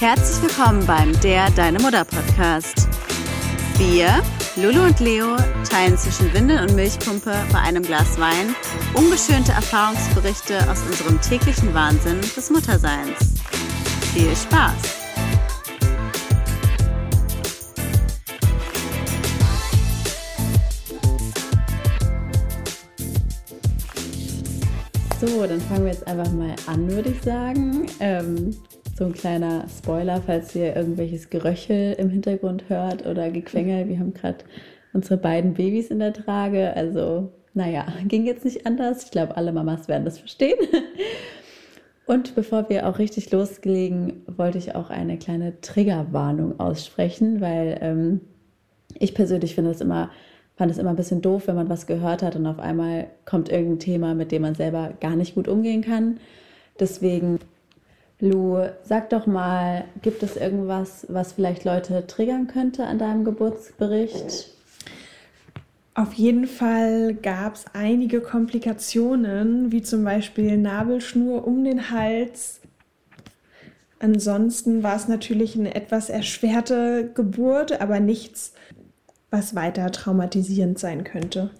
Herzlich willkommen beim Der Deine Mutter Podcast. Wir, Lulu und Leo, teilen zwischen Windel und Milchpumpe bei einem Glas Wein ungeschönte Erfahrungsberichte aus unserem täglichen Wahnsinn des Mutterseins. Viel Spaß! So, dann fangen wir jetzt einfach mal an, würde ich sagen. Ähm, so ein kleiner Spoiler, falls ihr irgendwelches Geröchel im Hintergrund hört oder Gequengel. Wir haben gerade unsere beiden Babys in der Trage. Also, naja, ging jetzt nicht anders. Ich glaube, alle Mamas werden das verstehen. Und bevor wir auch richtig loslegen, wollte ich auch eine kleine Triggerwarnung aussprechen, weil ähm, ich persönlich finde es immer fand es immer ein bisschen doof, wenn man was gehört hat und auf einmal kommt irgendein Thema, mit dem man selber gar nicht gut umgehen kann. Deswegen, Lu, sag doch mal, gibt es irgendwas, was vielleicht Leute triggern könnte an deinem Geburtsbericht? Auf jeden Fall gab es einige Komplikationen, wie zum Beispiel Nabelschnur um den Hals. Ansonsten war es natürlich eine etwas erschwerte Geburt, aber nichts was weiter traumatisierend sein könnte.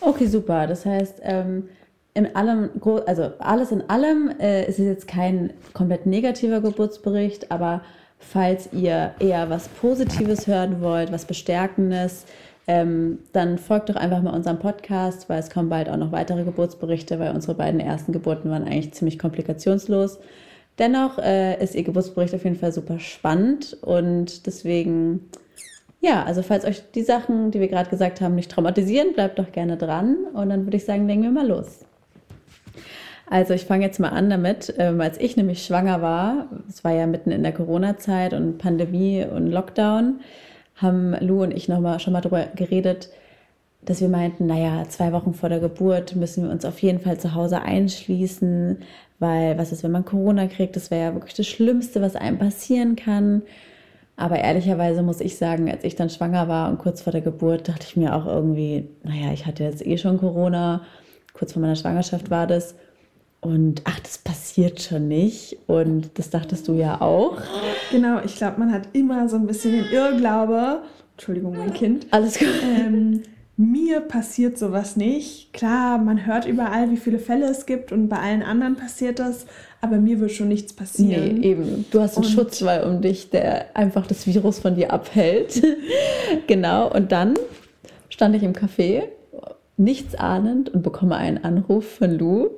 Okay, super. Das heißt, ähm, in allem, also alles in allem äh, ist es jetzt kein komplett negativer Geburtsbericht, aber falls ihr eher was Positives hören wollt, was Bestärkendes, ähm, dann folgt doch einfach mal unserem Podcast, weil es kommen bald auch noch weitere Geburtsberichte, weil unsere beiden ersten Geburten waren eigentlich ziemlich komplikationslos. Dennoch äh, ist ihr Geburtsbericht auf jeden Fall super spannend und deswegen ja, also falls euch die Sachen, die wir gerade gesagt haben, nicht traumatisieren, bleibt doch gerne dran. Und dann würde ich sagen, legen wir mal los. Also ich fange jetzt mal an damit, ähm, als ich nämlich schwanger war, es war ja mitten in der Corona-Zeit und Pandemie und Lockdown, haben Lou und ich noch mal, schon mal darüber geredet, dass wir meinten, naja, zwei Wochen vor der Geburt müssen wir uns auf jeden Fall zu Hause einschließen, weil was ist, wenn man Corona kriegt? Das wäre ja wirklich das Schlimmste, was einem passieren kann. Aber ehrlicherweise muss ich sagen, als ich dann schwanger war und kurz vor der Geburt, dachte ich mir auch irgendwie, naja, ich hatte jetzt eh schon Corona, kurz vor meiner Schwangerschaft war das. Und ach, das passiert schon nicht. Und das dachtest du ja auch. Genau, ich glaube, man hat immer so ein bisschen den Irrglaube. Entschuldigung, mein Kind. Alles gut. Ähm, mir passiert sowas nicht. Klar, man hört überall, wie viele Fälle es gibt und bei allen anderen passiert das, aber mir wird schon nichts passieren. Nee, eben. Du hast einen und Schutzwall um dich, der einfach das Virus von dir abhält. genau. Und dann stand ich im Café, nichts ahnend und bekomme einen Anruf von Lou.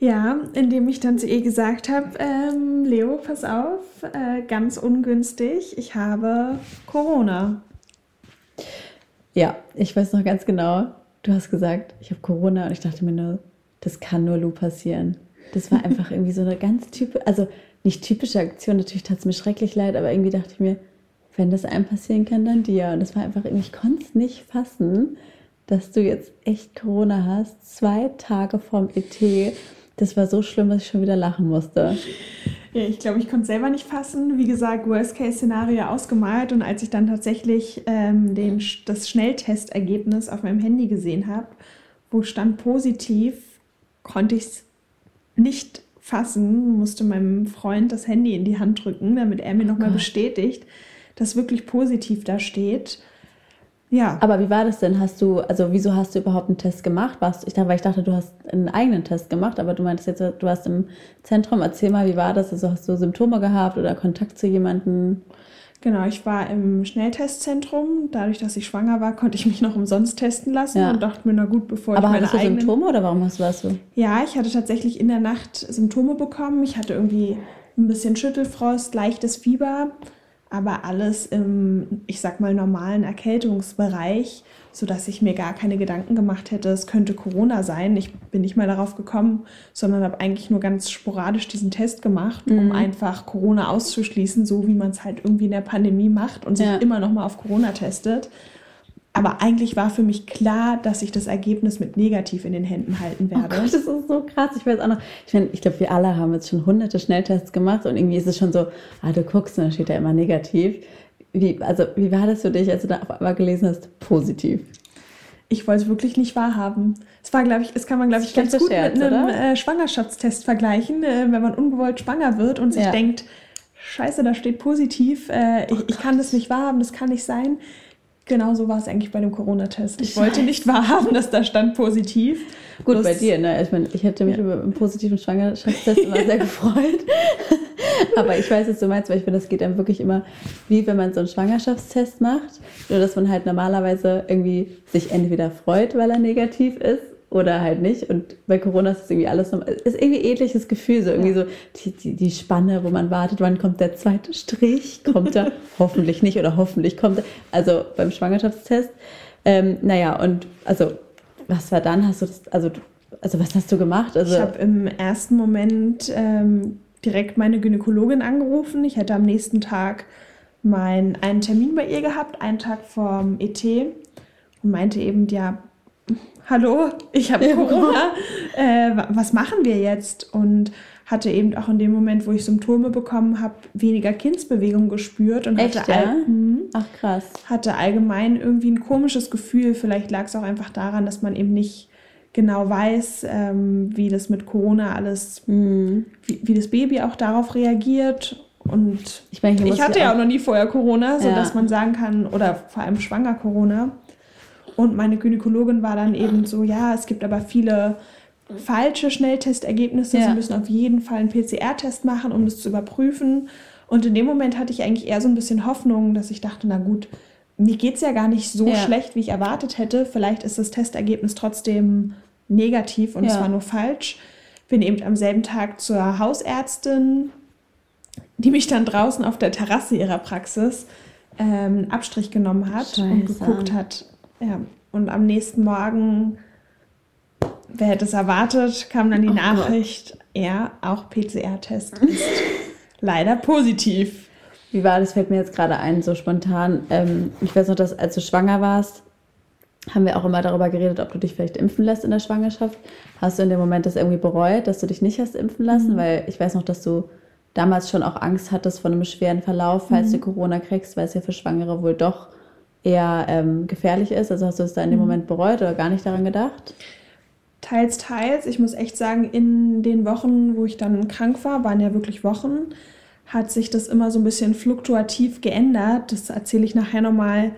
Ja, indem ich dann zu ihr gesagt habe, ähm, Leo, pass auf, äh, ganz ungünstig, ich habe Corona. Ja, ich weiß noch ganz genau, du hast gesagt, ich habe Corona und ich dachte mir nur, das kann nur Lou passieren. Das war einfach irgendwie so eine ganz typische, also nicht typische Aktion, natürlich tat es mir schrecklich leid, aber irgendwie dachte ich mir, wenn das einem passieren kann, dann dir. Und das war einfach irgendwie, ich konnte es nicht fassen, dass du jetzt echt Corona hast, zwei Tage vorm ET. Das war so schlimm, dass ich schon wieder lachen musste. Ja, ich glaube, ich konnte es selber nicht fassen. Wie gesagt, Worst-Case-Szenario ausgemalt. Und als ich dann tatsächlich ähm, den, das Schnelltestergebnis auf meinem Handy gesehen habe, wo stand positiv, konnte ich es nicht fassen, musste meinem Freund das Handy in die Hand drücken, damit er mir oh nochmal bestätigt, dass wirklich positiv da steht. Ja. Aber wie war das denn? Hast du, also wieso hast du überhaupt einen Test gemacht? Warst, ich dachte, weil ich dachte, du hast einen eigenen Test gemacht, aber du meintest jetzt, du warst im Zentrum. Erzähl mal, wie war das? Also hast du Symptome gehabt oder Kontakt zu jemandem? Genau, ich war im Schnelltestzentrum. Dadurch, dass ich schwanger war, konnte ich mich noch umsonst testen lassen ja. und dachte mir, na gut, bevor aber ich meine hattest du eigenen... Symptome oder warum hast du das so? Ja, ich hatte tatsächlich in der Nacht Symptome bekommen. Ich hatte irgendwie ein bisschen Schüttelfrost, leichtes Fieber aber alles im, ich sag mal, normalen Erkältungsbereich, sodass ich mir gar keine Gedanken gemacht hätte, es könnte Corona sein. Ich bin nicht mal darauf gekommen, sondern habe eigentlich nur ganz sporadisch diesen Test gemacht, um mhm. einfach Corona auszuschließen, so wie man es halt irgendwie in der Pandemie macht und sich ja. immer noch mal auf Corona testet. Aber eigentlich war für mich klar, dass ich das Ergebnis mit negativ in den Händen halten oh werde. Oh Gott, das ist so krass. Ich weiß auch noch, ich, mein, ich glaube, wir alle haben jetzt schon hunderte Schnelltests gemacht und irgendwie ist es schon so, ah, du guckst und dann steht da immer negativ. Wie, also, wie war das für dich, als du da auf einmal gelesen hast, positiv? Ich wollte es wirklich nicht wahrhaben. Es war, glaube ich, es kann man, glaube ich, ganz gut Scherz, mit einem äh, Schwangerschaftstest vergleichen, äh, wenn man ungewollt schwanger wird und sich ja. denkt, scheiße, da steht positiv, äh, ich, ich kann das nicht wahrhaben, das kann nicht sein. Genauso war es eigentlich bei dem Corona-Test. Ich wollte nicht wahrhaben, dass da stand positiv. Gut, Bloß- bei dir, ne? Ich meine, ich hätte mich über einen positiven Schwangerschaftstest immer sehr gefreut. Aber ich weiß, was du meinst, weil ich finde, das geht einem wirklich immer wie wenn man so einen Schwangerschaftstest macht. Nur, dass man halt normalerweise irgendwie sich entweder freut, weil er negativ ist oder halt nicht. Und bei Corona ist es irgendwie alles noch, ist irgendwie ähnliches Gefühl, so irgendwie so die, die, die Spanne, wo man wartet, wann kommt der zweite Strich, kommt er hoffentlich nicht oder hoffentlich kommt er. Also beim Schwangerschaftstest. Ähm, naja, und also, was war dann? Hast du das, also, also was hast du gemacht? Also, Ich habe im ersten Moment ähm, direkt meine Gynäkologin angerufen. Ich hätte am nächsten Tag mein, einen Termin bei ihr gehabt, einen Tag vorm ET und meinte eben, ja, hallo, ich habe Corona, äh, wa- was machen wir jetzt? Und hatte eben auch in dem Moment, wo ich Symptome bekommen habe, weniger Kindsbewegung gespürt und Echt, hatte, ja? Mhm. ach krass. hatte allgemein irgendwie ein komisches Gefühl. Vielleicht lag es auch einfach daran, dass man eben nicht genau weiß, ähm, wie das mit Corona alles, Mhm. wie, wie das Baby auch darauf reagiert. Und Ich meine, ich hatte ja auch noch nie vorher Corona, sodass Ja. man sagen kann, oder vor allem schwanger Corona. Und meine Gynäkologin war dann eben so, ja, es gibt aber viele falsche Schnelltestergebnisse. Ja. Sie müssen auf jeden Fall einen PCR-Test machen, um das zu überprüfen. Und in dem Moment hatte ich eigentlich eher so ein bisschen Hoffnung, dass ich dachte, na gut, mir geht es ja gar nicht so Ja. schlecht, wie ich erwartet hätte. Vielleicht ist das Testergebnis trotzdem negativ und es Ja. war nur falsch. Bin eben am selben Tag zur Hausärztin, die mich dann draußen auf der Terrasse ihrer Praxis ähm, Abstrich genommen hat und Scheiße. geguckt hat. Ja. Und am nächsten Morgen, wer hätte es erwartet, kam dann die Oh Nachricht, ja, auch PCR-Test ist leider positiv. Wie war das? Fällt mir jetzt gerade ein, so spontan. Ähm, ich weiß noch, dass als du schwanger warst, haben wir auch immer darüber geredet, ob du dich vielleicht impfen lässt in der Schwangerschaft. Hast du in dem Moment das irgendwie bereut, dass du dich nicht hast impfen lassen? Weil ich weiß noch, dass du damals schon auch Angst hattest vor einem schweren Verlauf, falls du Corona kriegst, weil es ja für Schwangere wohl doch eher ähm, gefährlich ist. Also hast du es da in dem Moment bereut oder gar nicht daran gedacht? Teils, teils. Ich muss echt sagen, in den Wochen, wo ich dann krank war, waren ja wirklich Wochen, hat sich das immer so ein bisschen fluktuativ geändert. Das erzähle ich nachher nochmal,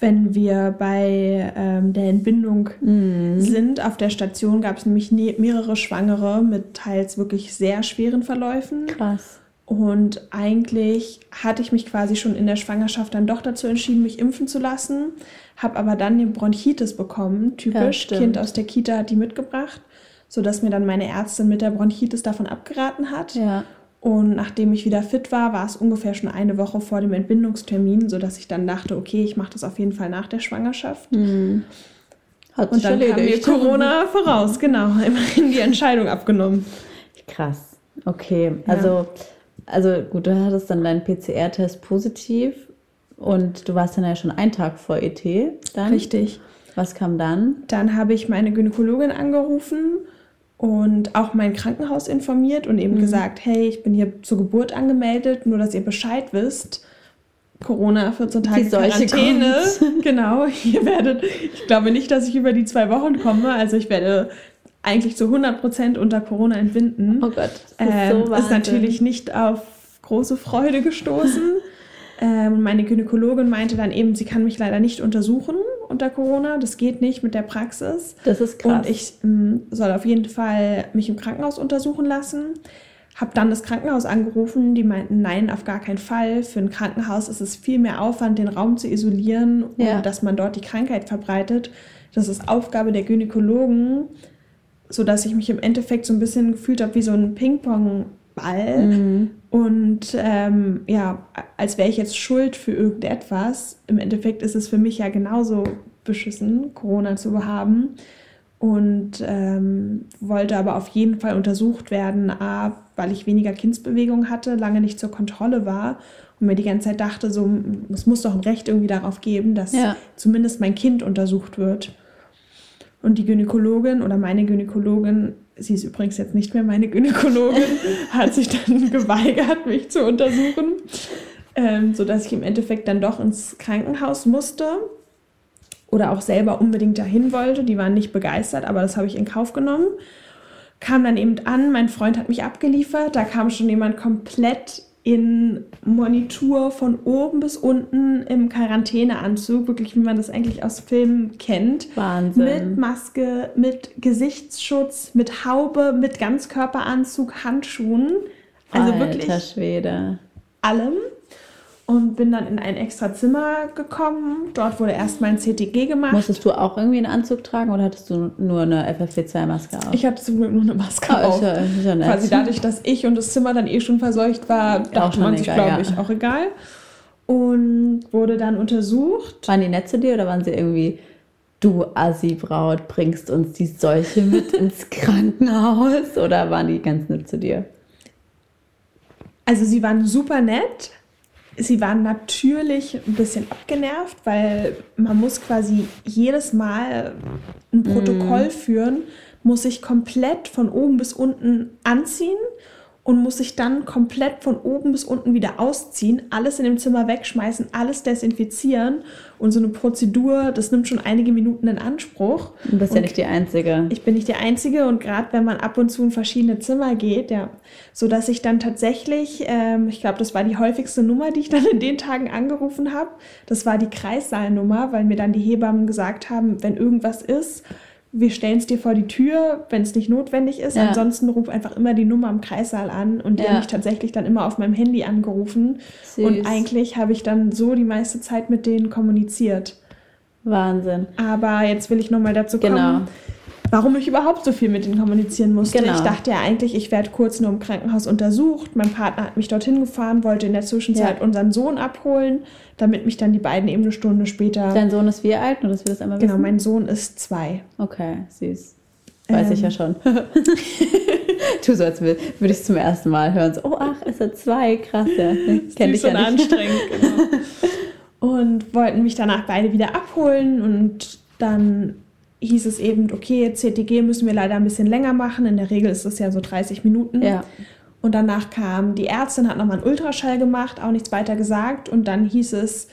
wenn wir bei ähm, der Entbindung sind. Auf der Station gab es nämlich mehrere Schwangere mit teils wirklich sehr schweren Verläufen. Krass. Und eigentlich hatte ich mich quasi schon in der Schwangerschaft dann doch dazu entschieden, mich impfen zu lassen. Habe aber dann eine Bronchitis bekommen, Ja, typisch. stimmt. kind aus der Kita hat die mitgebracht, sodass mir dann meine Ärztin mit der Bronchitis davon abgeraten hat. Ja. Und nachdem ich wieder fit war, war es ungefähr schon eine Woche vor dem Entbindungstermin, sodass ich dann dachte, okay, ich mache das auf jeden Fall nach der Schwangerschaft. Hat Und dann kam mir. Corona voraus, genau, immerhin die Entscheidung abgenommen. Krass. Okay, also, also gut, du hattest dann deinen PCR-Test positiv und du warst dann ja schon einen Tag vor ET dann. Richtig. Was kam dann? Dann habe ich meine Gynäkologin angerufen und auch mein Krankenhaus informiert und Mhm. eben gesagt, hey, ich bin hier zur Geburt angemeldet, nur dass ihr Bescheid wisst. Corona, 14 Tage Quarantäne. Genau, ihr werdet, ich glaube nicht, dass ich über die zwei Wochen komme. Also ich werde eigentlich zu 100 Prozent unter Corona entbinden. Oh Gott, das ist Ähm, so ist natürlich nicht auf große Freude gestoßen. ähm, meine Gynäkologin meinte dann eben, sie kann mich leider nicht untersuchen unter Corona. Das geht nicht mit der Praxis. Das ist krass. Und ich ähm, soll auf jeden Fall mich im Krankenhaus untersuchen lassen. Hab dann das Krankenhaus angerufen, die meinten, nein, auf gar keinen Fall. Für ein Krankenhaus ist es viel mehr Aufwand, den Raum zu isolieren Ja. und dass man dort die Krankheit verbreitet. Das ist Aufgabe der Gynäkologen, sodass ich mich im Endeffekt so ein bisschen gefühlt habe wie so ein Ping-Pong-Ball. Mhm. Und ähm, ja, als wäre ich jetzt schuld für irgendetwas. Im Endeffekt ist es für mich ja genauso beschissen, Corona zu haben. Und ähm, wollte aber auf jeden Fall untersucht werden, A, weil ich weniger Kindsbewegung hatte, lange nicht zur Kontrolle war und mir die ganze Zeit dachte, so, es muss doch ein Recht irgendwie darauf geben, dass Ja. zumindest mein Kind untersucht wird. Und die Gynäkologin oder meine Gynäkologin, sie ist übrigens jetzt nicht mehr meine Gynäkologin, hat sich dann geweigert, mich zu untersuchen, ähm, sodass ich im Endeffekt dann doch ins Krankenhaus musste oder auch selber unbedingt dahin wollte. Die waren nicht begeistert, aber das habe ich in Kauf genommen. Kam dann eben an, mein Freund hat mich abgeliefert, da kam schon jemand komplett in Monitur von oben bis unten im Quarantäneanzug, wirklich wie man das eigentlich aus Filmen kennt. Wahnsinn. Mit Maske, mit Gesichtsschutz, mit Haube, mit Ganzkörperanzug, Handschuhen. Also Alter wirklich Schwede. allem. Und bin dann in ein extra Zimmer gekommen. Dort wurde erstmal ein CTG gemacht. Musstest du auch irgendwie einen Anzug tragen oder hattest du nur eine FFP2-Maske auf? Ich hatte zum Glück nur eine Maske Oh, ist auf. ja- ist ja nett. Quasi dadurch, dass ich und das Zimmer dann eh schon verseucht war, dachte schon man sich, glaube ja. ich, auch egal. Und wurde dann untersucht. Waren die nett zu dir oder waren sie irgendwie, du Assi-Braut, bringst uns die Seuche mit ins Krankenhaus? Oder waren die ganz nett zu dir? Also sie waren super nett. Sie waren natürlich ein bisschen abgenervt, weil man muss quasi jedes Mal ein Protokoll führen, muss sich komplett von oben bis unten anziehen und muss sich dann komplett von oben bis unten wieder ausziehen, alles in dem Zimmer wegschmeißen, alles desinfizieren und so eine Prozedur, das nimmt schon einige Minuten in Anspruch. Du bist ja Und nicht die Einzige. ich bin nicht die Einzige und gerade wenn man ab und zu in verschiedene Zimmer geht, ja, so dass ich dann tatsächlich, ähm, ich glaube, das war die häufigste Nummer, die ich dann in den Tagen angerufen habe. Das war die Kreissaalnummer, weil mir dann die Hebammen gesagt haben, wenn irgendwas ist, wir stellen es dir vor die Tür, wenn es nicht notwendig ist. Ja. Ansonsten ruf einfach immer die Nummer am Kreissaal an und die Ja. haben mich tatsächlich dann immer auf meinem Handy angerufen. Süß. Und eigentlich habe ich dann so die meiste Zeit mit denen kommuniziert. Wahnsinn. Aber jetzt will ich nochmal dazu kommen, Genau. Warum ich überhaupt so viel mit ihnen kommunizieren musste. Genau. Ich dachte ja eigentlich, ich werde kurz nur im Krankenhaus untersucht. Mein Partner hat mich dorthin gefahren, wollte in der Zwischenzeit Ja. unseren Sohn abholen, damit mich dann die beiden eben eine Stunde später. Dein Sohn ist wie alt, nur dass wir das einmal genau, wissen? mein Sohn ist zwei. Okay, süß. Weiß Ähm. ich ja schon. tu so, als würde würd ich es zum ersten Mal hören. So, oh, ach, ist er zwei? Krass, ja. Kenn dich ja nicht. anstrengend, genau. und wollten mich danach beide wieder abholen und dann hieß es eben, okay, CTG müssen wir leider ein bisschen länger machen. In der Regel ist es ja so 30 Minuten. Ja. Und danach kam die Ärztin, hat nochmal einen Ultraschall gemacht, auch nichts weiter gesagt. Und dann hieß es,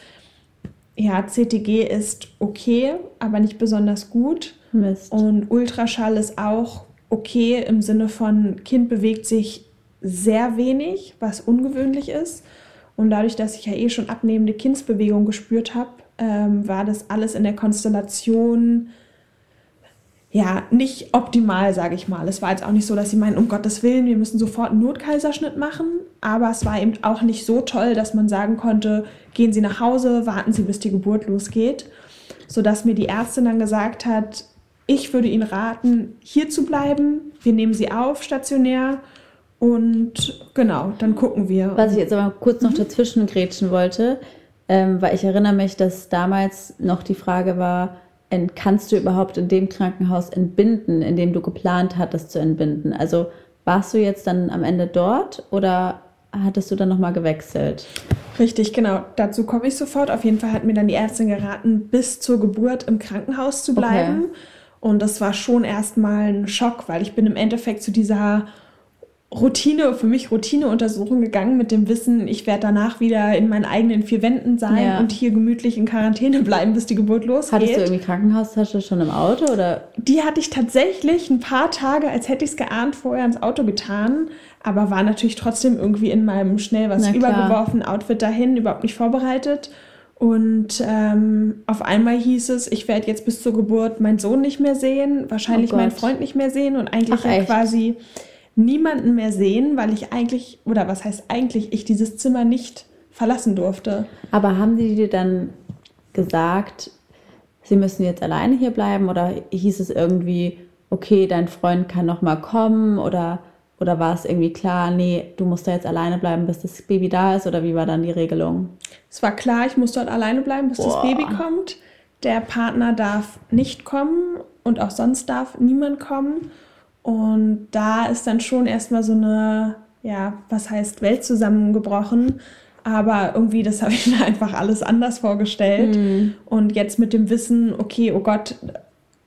ja, CTG ist okay, aber nicht besonders gut. Mist. Und Ultraschall ist auch okay im Sinne von, Kind bewegt sich sehr wenig, was ungewöhnlich ist. Und dadurch, dass ich ja eh schon abnehmende Kindsbewegung gespürt habe, ähm, war das alles in der Konstellation ja nicht optimal, sage ich mal. Es war jetzt auch nicht so, dass sie meinen, um Gottes Willen, wir müssen sofort einen Notkaiserschnitt machen. Aber es war eben auch nicht so toll, dass man sagen konnte, gehen Sie nach Hause, warten Sie, bis die Geburt losgeht. Sodass mir die Ärztin dann gesagt hat, ich würde Ihnen raten, hier zu bleiben. Wir nehmen Sie auf, stationär. Und genau, dann gucken wir. Was ich jetzt aber kurz Mhm. noch dazwischen grätschen wollte, ähm, weil ich erinnere mich, dass damals noch die Frage war, kannst du überhaupt in dem Krankenhaus entbinden, in dem du geplant hattest zu entbinden? Also warst du jetzt dann am Ende dort oder hattest du dann nochmal gewechselt? Richtig, genau. Dazu komme ich sofort. Auf jeden Fall hat mir dann die Ärztin geraten, bis zur Geburt im Krankenhaus zu bleiben. Und das war schon erstmal ein Schock, weil ich bin im Endeffekt zu dieser Routine, für mich Routineuntersuchung gegangen mit dem Wissen, ich werde danach wieder in meinen eigenen vier Wänden sein Ja. und hier gemütlich in Quarantäne bleiben, bis die Geburt losgeht. Hattest du irgendwie Krankenhaustasche schon im Auto oder? Die hatte ich tatsächlich ein paar Tage, als hätte ich es geahnt, vorher ins Auto getan, aber war natürlich trotzdem irgendwie in meinem schnell was übergeworfenen Outfit dahin, überhaupt nicht vorbereitet. Und ähm, auf einmal hieß es, ich werde jetzt bis zur Geburt meinen Sohn nicht mehr sehen, wahrscheinlich Oh meinen Freund nicht mehr sehen und eigentlich Ach, ja echt? quasi niemanden mehr sehen, weil ich eigentlich, oder was heißt eigentlich, ich dieses Zimmer nicht verlassen durfte. Aber haben die dir dann gesagt, sie müssen jetzt alleine hier bleiben oder hieß es irgendwie, okay, dein Freund kann noch mal kommen oder oder war es irgendwie klar, nee, du musst da jetzt alleine bleiben, bis das Baby da ist oder wie war dann die Regelung? Es war klar, ich muss dort alleine bleiben, bis das Boah. Baby kommt. Der Partner darf nicht kommen und auch sonst darf niemand kommen. Und da ist dann schon erstmal so eine, ja, was heißt Welt zusammengebrochen. Aber irgendwie, das habe ich mir einfach alles anders vorgestellt. Und jetzt mit dem Wissen, okay, oh Gott,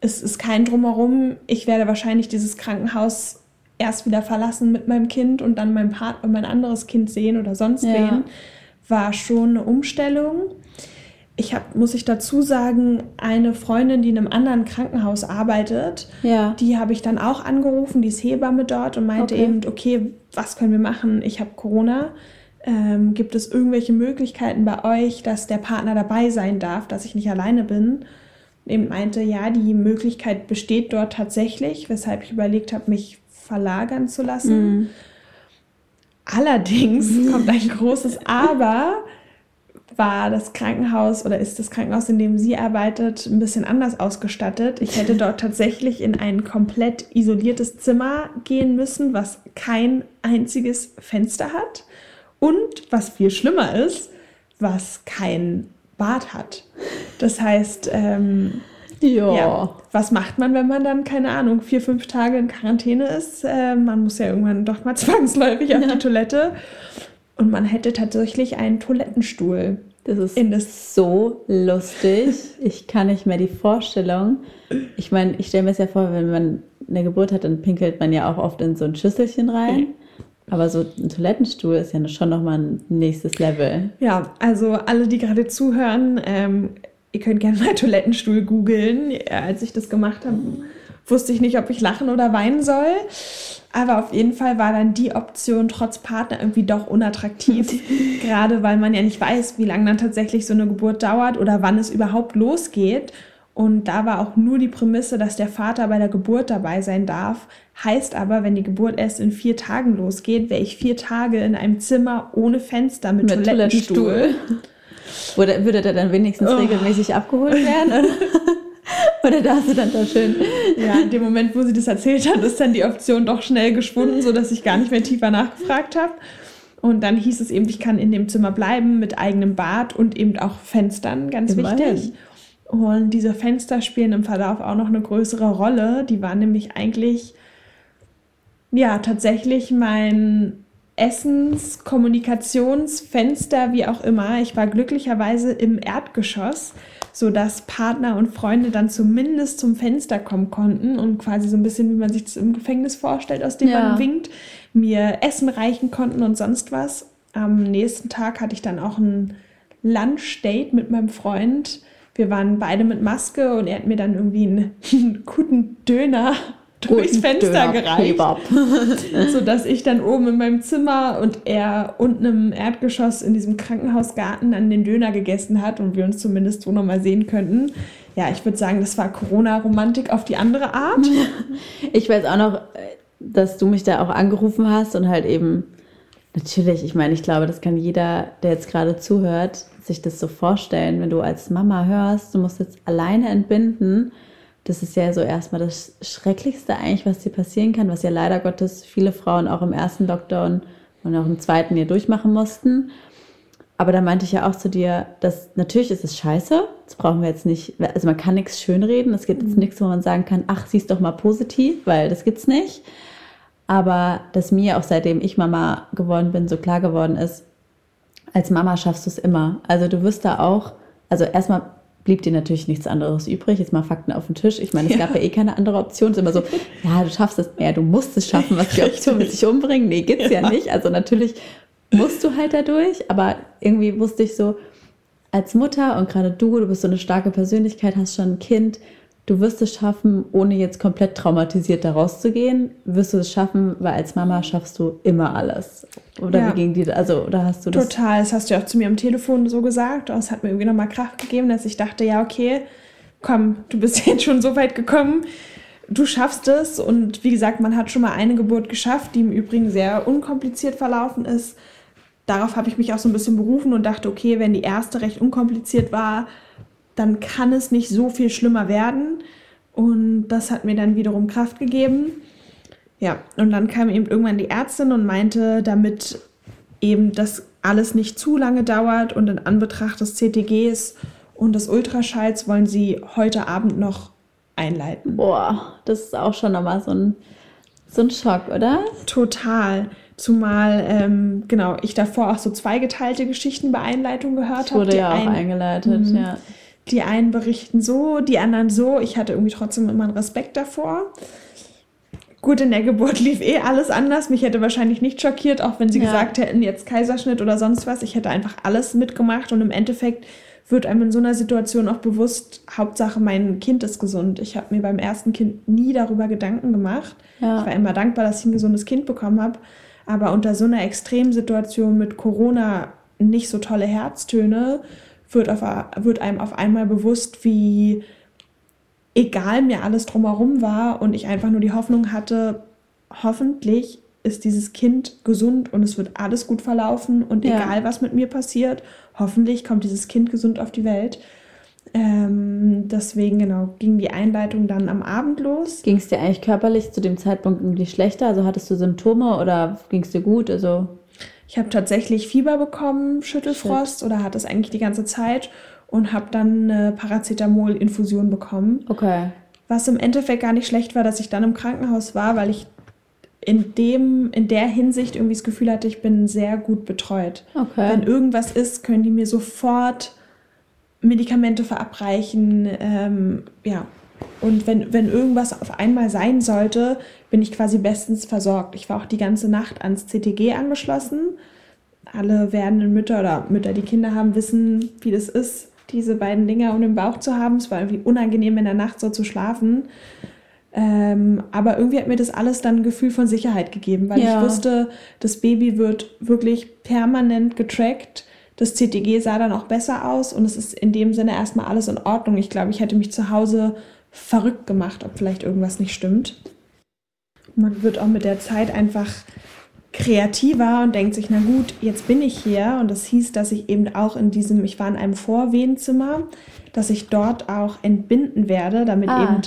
es ist kein Drumherum. Ich werde wahrscheinlich dieses Krankenhaus erst wieder verlassen mit meinem Kind und dann mein Partner, mein anderes Kind sehen oder sonst Ja. wen, war schon eine Umstellung. Ich habe, muss ich dazu sagen, eine Freundin, die in einem anderen Krankenhaus arbeitet, Ja. die habe ich dann auch angerufen, die ist Hebamme dort und meinte Okay. eben, okay, was können wir machen? Ich habe Corona. ähm, gibt es irgendwelche Möglichkeiten bei euch, dass der Partner dabei sein darf, dass ich nicht alleine bin? Und eben meinte, ja, die Möglichkeit besteht dort tatsächlich, weshalb ich überlegt habe, mich verlagern zu lassen. Mhm. Allerdings kommt ein großes Aber war das Krankenhaus oder ist das Krankenhaus, in dem sie arbeitet, ein bisschen anders ausgestattet. Ich hätte dort tatsächlich in ein komplett isoliertes Zimmer gehen müssen, was kein einziges Fenster hat und was viel schlimmer ist, was kein Bad hat. Das heißt, ähm, ja. Was macht man, wenn man dann, keine Ahnung, vier, fünf Tage in Quarantäne ist? Äh, man muss ja irgendwann doch mal zwangsläufig auf ja. die Toilette. Und man hätte tatsächlich einen Toilettenstuhl. Das ist das so lustig. Ich kann nicht mehr die Vorstellung. Ich meine, ich stelle mir es ja vor, wenn man eine Geburt hat, dann pinkelt man ja auch oft in so ein Schüsselchen rein. Aber so ein Toilettenstuhl ist ja schon nochmal ein nächstes Level. Ja, also alle, die gerade zuhören, ähm, ihr könnt gerne mal Toilettenstuhl googeln. Als ich das gemacht habe, wusste ich nicht, ob ich lachen oder weinen soll. Aber auf jeden Fall war dann die Option trotz Partner irgendwie doch unattraktiv. Gerade weil man ja nicht weiß, wie lange dann tatsächlich so eine Geburt dauert oder wann es überhaupt losgeht. Und da war auch nur die Prämisse, dass der Vater bei der Geburt dabei sein darf. Heißt aber, wenn die Geburt erst in vier Tagen losgeht, wäre ich vier Tage in einem Zimmer ohne Fenster mit, mit Toilettenstuhl. Toilettenstuhl. Oder würde der dann wenigstens oh. regelmäßig abgeholt werden? Oder? Da hast du dann da schön. Ja, in dem Moment, wo sie das erzählt hat, ist dann die Option doch schnell geschwunden, sodass ich gar nicht mehr tiefer nachgefragt habe. Und dann hieß es eben, ich kann in dem Zimmer bleiben mit eigenem Bad und eben auch Fenstern, ganz Immerhin. wichtig. Und diese Fenster spielen im Verlauf auch noch eine größere Rolle. Die waren nämlich eigentlich, ja, tatsächlich mein Essens-, Kommunikationsfenster, wie auch immer. Ich war glücklicherweise im Erdgeschoss, sodass Partner und Freunde dann zumindest zum Fenster kommen konnten und quasi so ein bisschen, wie man sich das im Gefängnis vorstellt, aus dem ja. man winkt, mir Essen reichen konnten und sonst was. Am nächsten Tag hatte ich dann auch ein Lunchdate mit meinem Freund. Wir waren beide mit Maske und er hat mir dann irgendwie einen guten Döner durchs Fenster gereicht, sodass ich dann oben in meinem Zimmer und er unten im Erdgeschoss in diesem Krankenhausgarten dann den Döner gegessen hat und wir uns zumindest so nochmal sehen könnten. Ja, ich würde sagen, das war Corona-Romantik auf die andere Art. Ich weiß auch noch, dass du mich da auch angerufen hast und halt eben, natürlich, ich meine, ich glaube, das kann jeder, der jetzt gerade zuhört, sich das so vorstellen, wenn du als Mama hörst, du musst jetzt alleine entbinden das ist ja so erstmal das Schrecklichste eigentlich, was dir passieren kann, was ja leider Gottes viele Frauen auch im ersten Lockdown und auch im zweiten hier durchmachen mussten. Aber da meinte ich ja auch zu dir, dass natürlich ist es scheiße. Das brauchen wir jetzt nicht. Also man kann nichts schönreden. Es gibt jetzt mhm. nichts, wo man sagen kann, ach, siehst doch mal positiv, weil das gibt's nicht. Aber dass mir auch seitdem ich Mama geworden bin, so klar geworden ist, als Mama schaffst du es immer. Also du wirst da auch, also erstmal blieb dir natürlich nichts anderes übrig. Jetzt mal Fakten auf den Tisch. Ich meine, es gab ja eh keine andere Option. Es ist immer so, ja, du schaffst es mehr, du musst es schaffen. Was die Option mit sich umbringen? Nee, gibt's ja. ja nicht. Also natürlich musst du halt dadurch, aber irgendwie wusste ich so, als Mutter und gerade du, du bist so eine starke Persönlichkeit, hast schon ein Kind, du wirst es schaffen, ohne jetzt komplett traumatisiert da rauszugehen. Wirst du es schaffen, weil als Mama schaffst du immer alles. Oder ja. wie ging die, also, oder hast du das? Total, das hast du ja auch zu mir am Telefon so gesagt. Und es hat mir irgendwie nochmal Kraft gegeben, dass ich dachte, ja, okay, komm, du bist jetzt schon so weit gekommen. Du schaffst es. Und wie gesagt, man hat schon mal eine Geburt geschafft, die im Übrigen sehr unkompliziert verlaufen ist. Darauf habe ich mich auch so ein bisschen berufen und dachte, okay, wenn die erste recht unkompliziert war, dann kann es nicht so viel schlimmer werden. Und das hat mir dann wiederum Kraft gegeben. Ja, und dann kam eben irgendwann die Ärztin und meinte, damit eben das alles nicht zu lange dauert und in Anbetracht des CTGs und des Ultraschalls wollen sie heute Abend noch einleiten. Boah, das ist auch schon nochmal so ein, so ein Schock, oder? Total. Zumal, ähm, genau, ich davor auch so zweigeteilte Geschichten bei Einleitung gehört habe. Wurde ja auch ein, eingeleitet, mh, ja die einen berichten so, die anderen so. Ich hatte irgendwie trotzdem immer einen Respekt davor. Gut, in der Geburt lief eh alles anders. Mich hätte wahrscheinlich nicht schockiert, auch wenn sie ja. gesagt hätten, jetzt Kaiserschnitt oder sonst was. Ich hätte einfach alles mitgemacht und im Endeffekt wird einem in so einer Situation auch bewusst, Hauptsache mein Kind ist gesund. Ich habe mir beim ersten Kind nie darüber Gedanken gemacht. Ja. Ich war immer dankbar, dass ich ein gesundes Kind bekommen habe. Aber unter so einer Extremsituation mit Corona nicht so tolle Herztöne, wird, auf, wird einem auf einmal bewusst, wie egal mir alles drumherum war und ich einfach nur die Hoffnung hatte, hoffentlich ist dieses Kind gesund und es wird alles gut verlaufen und ja. egal was mit mir passiert, hoffentlich kommt dieses Kind gesund auf die Welt. Ähm, deswegen, genau, ging die Einleitung dann am Abend los. Ging es dir eigentlich körperlich zu dem Zeitpunkt irgendwie schlechter? Also hattest du Symptome oder ging es dir gut? Also ich habe tatsächlich Fieber bekommen, Schüttelfrost Shit. oder hatte es eigentlich die ganze Zeit und habe dann eine Paracetamol-Infusion bekommen. Okay. Was im Endeffekt gar nicht schlecht war, dass ich dann im Krankenhaus war, weil ich in dem, in der Hinsicht irgendwie das Gefühl hatte, ich bin sehr gut betreut. Okay. Wenn irgendwas ist, können die mir sofort Medikamente verabreichen. Ähm, ja. Und wenn, wenn irgendwas auf einmal sein sollte, bin ich quasi bestens versorgt. Ich war auch die ganze Nacht ans CTG angeschlossen. Alle werdenden Mütter oder Mütter, die Kinder haben, wissen, wie das ist, diese beiden Dinger um den Bauch zu haben. Es war irgendwie unangenehm, in der Nacht so zu schlafen. Ähm, aber irgendwie hat mir das alles dann ein Gefühl von Sicherheit gegeben, weil ja. ich wusste, das Baby wird wirklich permanent getrackt. Das CTG sah dann auch besser aus und es ist in dem Sinne erstmal alles in Ordnung. Ich glaube, ich hätte mich zu Hause verrückt gemacht, ob vielleicht irgendwas nicht stimmt. Man wird auch mit der Zeit einfach kreativer und denkt sich, na gut, jetzt bin ich hier. Und das hieß, dass ich eben auch in diesem, ich war in einem Vorwehenzimmer, dass ich dort auch entbinden werde, damit ah. eben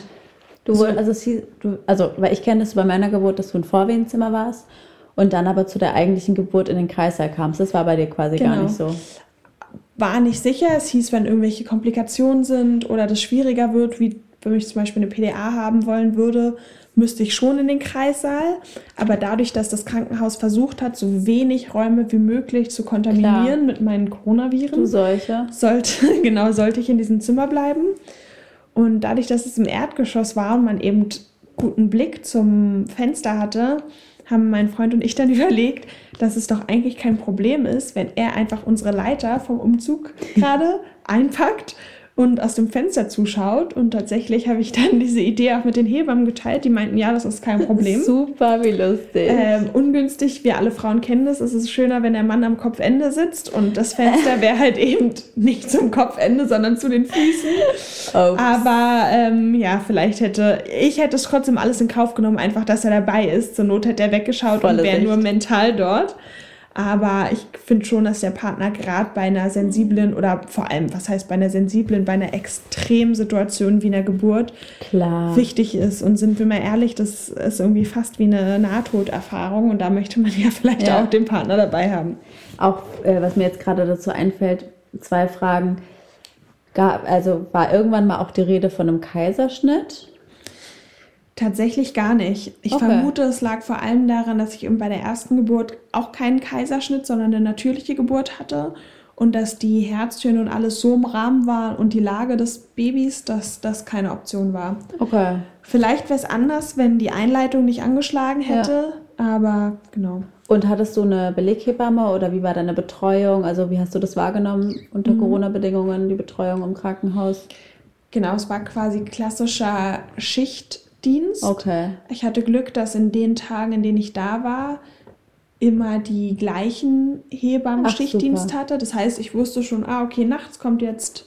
Du, so. also, sie, du, also, weil ich kenne das bei meiner Geburt, dass du ein Vorwehenzimmer warst und dann aber zu der eigentlichen Geburt in den Kreißsaal kamst. Das war bei dir quasi genau. gar nicht so. War nicht sicher. Es hieß, wenn irgendwelche Komplikationen sind oder das schwieriger wird, wie wenn ich zum Beispiel eine PDA haben wollen würde, müsste ich schon in den Kreissaal. Aber dadurch, dass das Krankenhaus versucht hat, so wenig Räume wie möglich zu kontaminieren Klar. mit meinen Coronaviren. Sollte, genau, sollte ich in diesem Zimmer bleiben. Und dadurch, dass es im Erdgeschoss war und man eben guten Blick zum Fenster hatte, haben mein Freund und ich dann überlegt, dass es doch eigentlich kein Problem ist, wenn er einfach unsere Leiter vom Umzug gerade einpackt und aus dem Fenster zuschaut. Und tatsächlich habe ich dann diese Idee auch mit den Hebammen geteilt. Die meinten, ja, das ist kein Problem. Super, wie lustig. Ähm, ungünstig, wir alle Frauen kennen das. Es ist schöner, wenn der Mann am Kopfende sitzt und das Fenster wäre halt eben nicht zum Kopfende, sondern zu den Füßen. Oops. Aber ähm, ja, vielleicht hätte, ich hätte es trotzdem alles in Kauf genommen, einfach, dass er dabei ist. Zur Not hätte er weggeschaut Volle und wäre nur mental dort. Aber ich finde schon, dass der Partner gerade bei einer sensiblen oder vor allem, was heißt bei einer sensiblen, bei einer extremen Situation wie einer Geburt Klar. wichtig ist. Und sind wir mal ehrlich, das ist irgendwie fast wie eine Nahtoderfahrung und da möchte man ja vielleicht ja. auch den Partner dabei haben. Auch äh, was mir jetzt gerade dazu einfällt, zwei Fragen. Gab, also war irgendwann mal auch die Rede von einem Kaiserschnitt? Tatsächlich gar nicht. Ich okay. vermute, es lag vor allem daran, dass ich bei der ersten Geburt auch keinen Kaiserschnitt, sondern eine natürliche Geburt hatte und dass die Herztöne und alles so im Rahmen war und die Lage des Babys, dass das keine Option war. Okay. Vielleicht wäre es anders, wenn die Einleitung nicht angeschlagen hätte, ja. aber genau. Und hattest du eine Beleghebamme oder wie war deine Betreuung? Also wie hast du das wahrgenommen unter mhm. Corona-Bedingungen, die Betreuung im Krankenhaus? Genau, es war quasi klassischer Schicht. Dienst. Okay. Ich hatte Glück, dass in den Tagen, in denen ich da war, immer die gleichen Hebammen Schichtdienst hatte. Das heißt, ich wusste schon, ah, okay, nachts kommt jetzt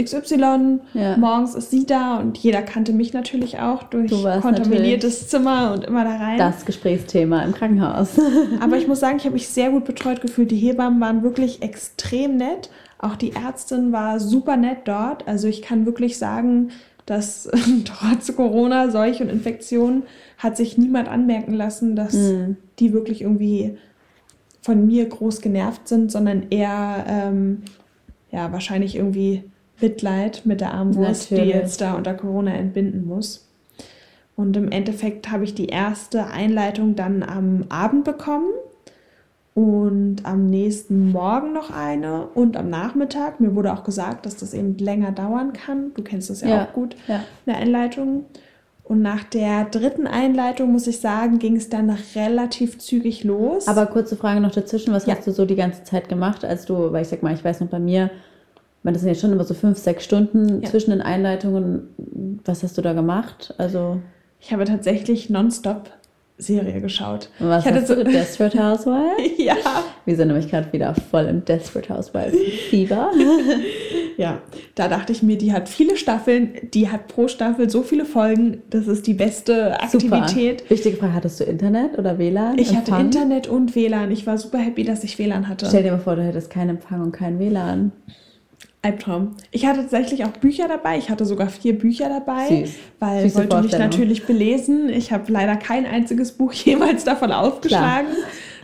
XY, ja. morgens ist sie da und jeder kannte mich natürlich auch durch kontaminiertes Zimmer und immer da rein. Das Gesprächsthema im Krankenhaus. Aber ich muss sagen, ich habe mich sehr gut betreut gefühlt. Die Hebammen waren wirklich extrem nett. Auch die Ärztin war super nett dort. Also ich kann wirklich sagen, dass trotz Corona, Seuche und Infektionen hat sich niemand anmerken lassen, dass mhm. die wirklich irgendwie von mir groß genervt sind, sondern eher ähm, ja wahrscheinlich irgendwie Mitleid mit der Armbrust, die jetzt da unter Corona entbinden muss. Und im Endeffekt habe ich die erste Einleitung dann am Abend bekommen und am nächsten Morgen noch eine und am Nachmittag. Mir wurde auch gesagt, dass das eben länger dauern kann. Du kennst das ja, ja auch gut, ja. eine Einleitung. Und nach der dritten Einleitung, muss ich sagen, ging es dann relativ zügig los. Aber kurze Frage noch dazwischen. Was ja. hast du so die ganze Zeit gemacht, als du, weil ich sag mal, ich weiß noch bei mir, das sind jetzt schon immer so fünf, sechs Stunden zwischen den Einleitungen. Was hast du da gemacht? Also ich habe tatsächlich nonstop Serie geschaut. Was ich hatte so? Desperate Housewives? ja, Wir sind nämlich gerade wieder voll im Desperate Housewives Fieber. ja, da dachte ich mir, die hat viele Staffeln, die hat pro Staffel so viele Folgen, das ist die beste Aktivität. Super. Wichtige Frage, hattest du Internet oder WLAN? Ich hatte Empfang? Internet und WLAN. Ich war super happy, dass ich WLAN hatte. Stell dir mal vor, du hättest keinen Empfang und kein WLAN. Albtraum. Ich hatte tatsächlich auch Bücher dabei. Ich hatte sogar vier Bücher dabei, Süß. weil ich wollte mich natürlich belesen. Ich habe leider kein einziges Buch jemals davon aufgeschlagen,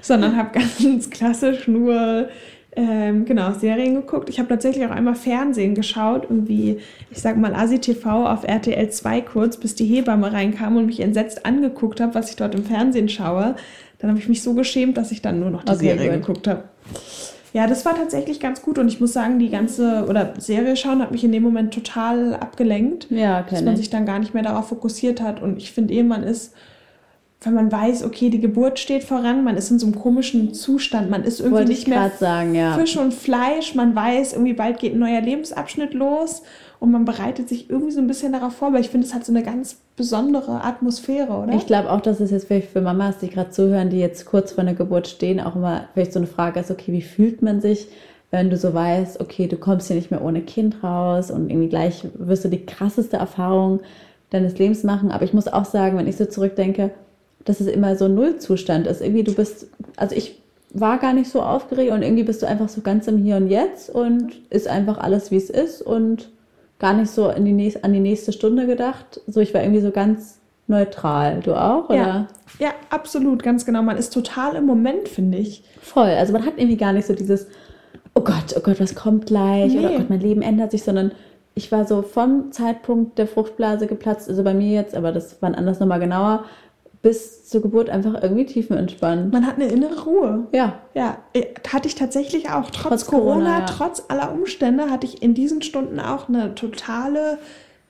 sondern habe ganz klassisch nur ähm, genau Serien geguckt. Ich habe tatsächlich auch einmal Fernsehen geschaut, irgendwie, ich sag mal Asi TV auf RTL 2 kurz, bis die Hebamme reinkam und mich entsetzt angeguckt habe, was ich dort im Fernsehen schaue. Dann habe ich mich so geschämt, dass ich dann nur noch die Okay, Serie gut. geguckt habe. Ja, das war tatsächlich ganz gut und ich muss sagen, die ganze oder Serie schauen hat mich in dem Moment total abgelenkt, Ja, dass man ich. sich dann gar nicht mehr darauf fokussiert hat und ich finde eh, man ist, wenn man weiß, okay, die Geburt steht voran, man ist in so einem komischen Zustand, man ist irgendwie Wollte nicht ich mehr sagen, ja. Fisch und Fleisch, man weiß, irgendwie bald geht ein neuer Lebensabschnitt los und man bereitet sich irgendwie so ein bisschen darauf vor, weil ich finde, es hat so eine ganz besondere Atmosphäre, oder? Ich glaube auch, dass es jetzt vielleicht für Mamas, die gerade zuhören, die jetzt kurz vor der Geburt stehen, auch immer vielleicht so eine Frage ist, okay, wie fühlt man sich, wenn du so weißt, okay, du kommst hier nicht mehr ohne Kind raus und irgendwie gleich wirst du die krasseste Erfahrung deines Lebens machen. Aber ich muss auch sagen, wenn ich so zurückdenke, dass es immer so ein Nullzustand ist. Irgendwie du bist, also ich war gar nicht so aufgeregt und irgendwie bist du einfach so ganz im Hier und Jetzt und ist einfach alles, wie es ist und gar nicht so in die nächste, an die nächste Stunde gedacht. So, ich war irgendwie so ganz neutral. Du auch? Oder? ja, ja, absolut, ganz genau. Man ist total im Moment, finde ich. Voll. Also man hat irgendwie gar nicht so dieses, oh Gott, oh Gott, was kommt gleich? Oder Nee. oh Gott, mein Leben ändert sich, sondern ich war so vom Zeitpunkt der Fruchtblase geplatzt, also bei mir jetzt, aber das war anders nochmal genauer, bis zur Geburt einfach irgendwie tiefenentspannt. Man hat eine innere Ruhe. Ja, Ja, äh, hatte ich tatsächlich auch. Trotz, Trotz Corona, Corona, ja. trotz aller Umstände, hatte ich in diesen Stunden auch eine totale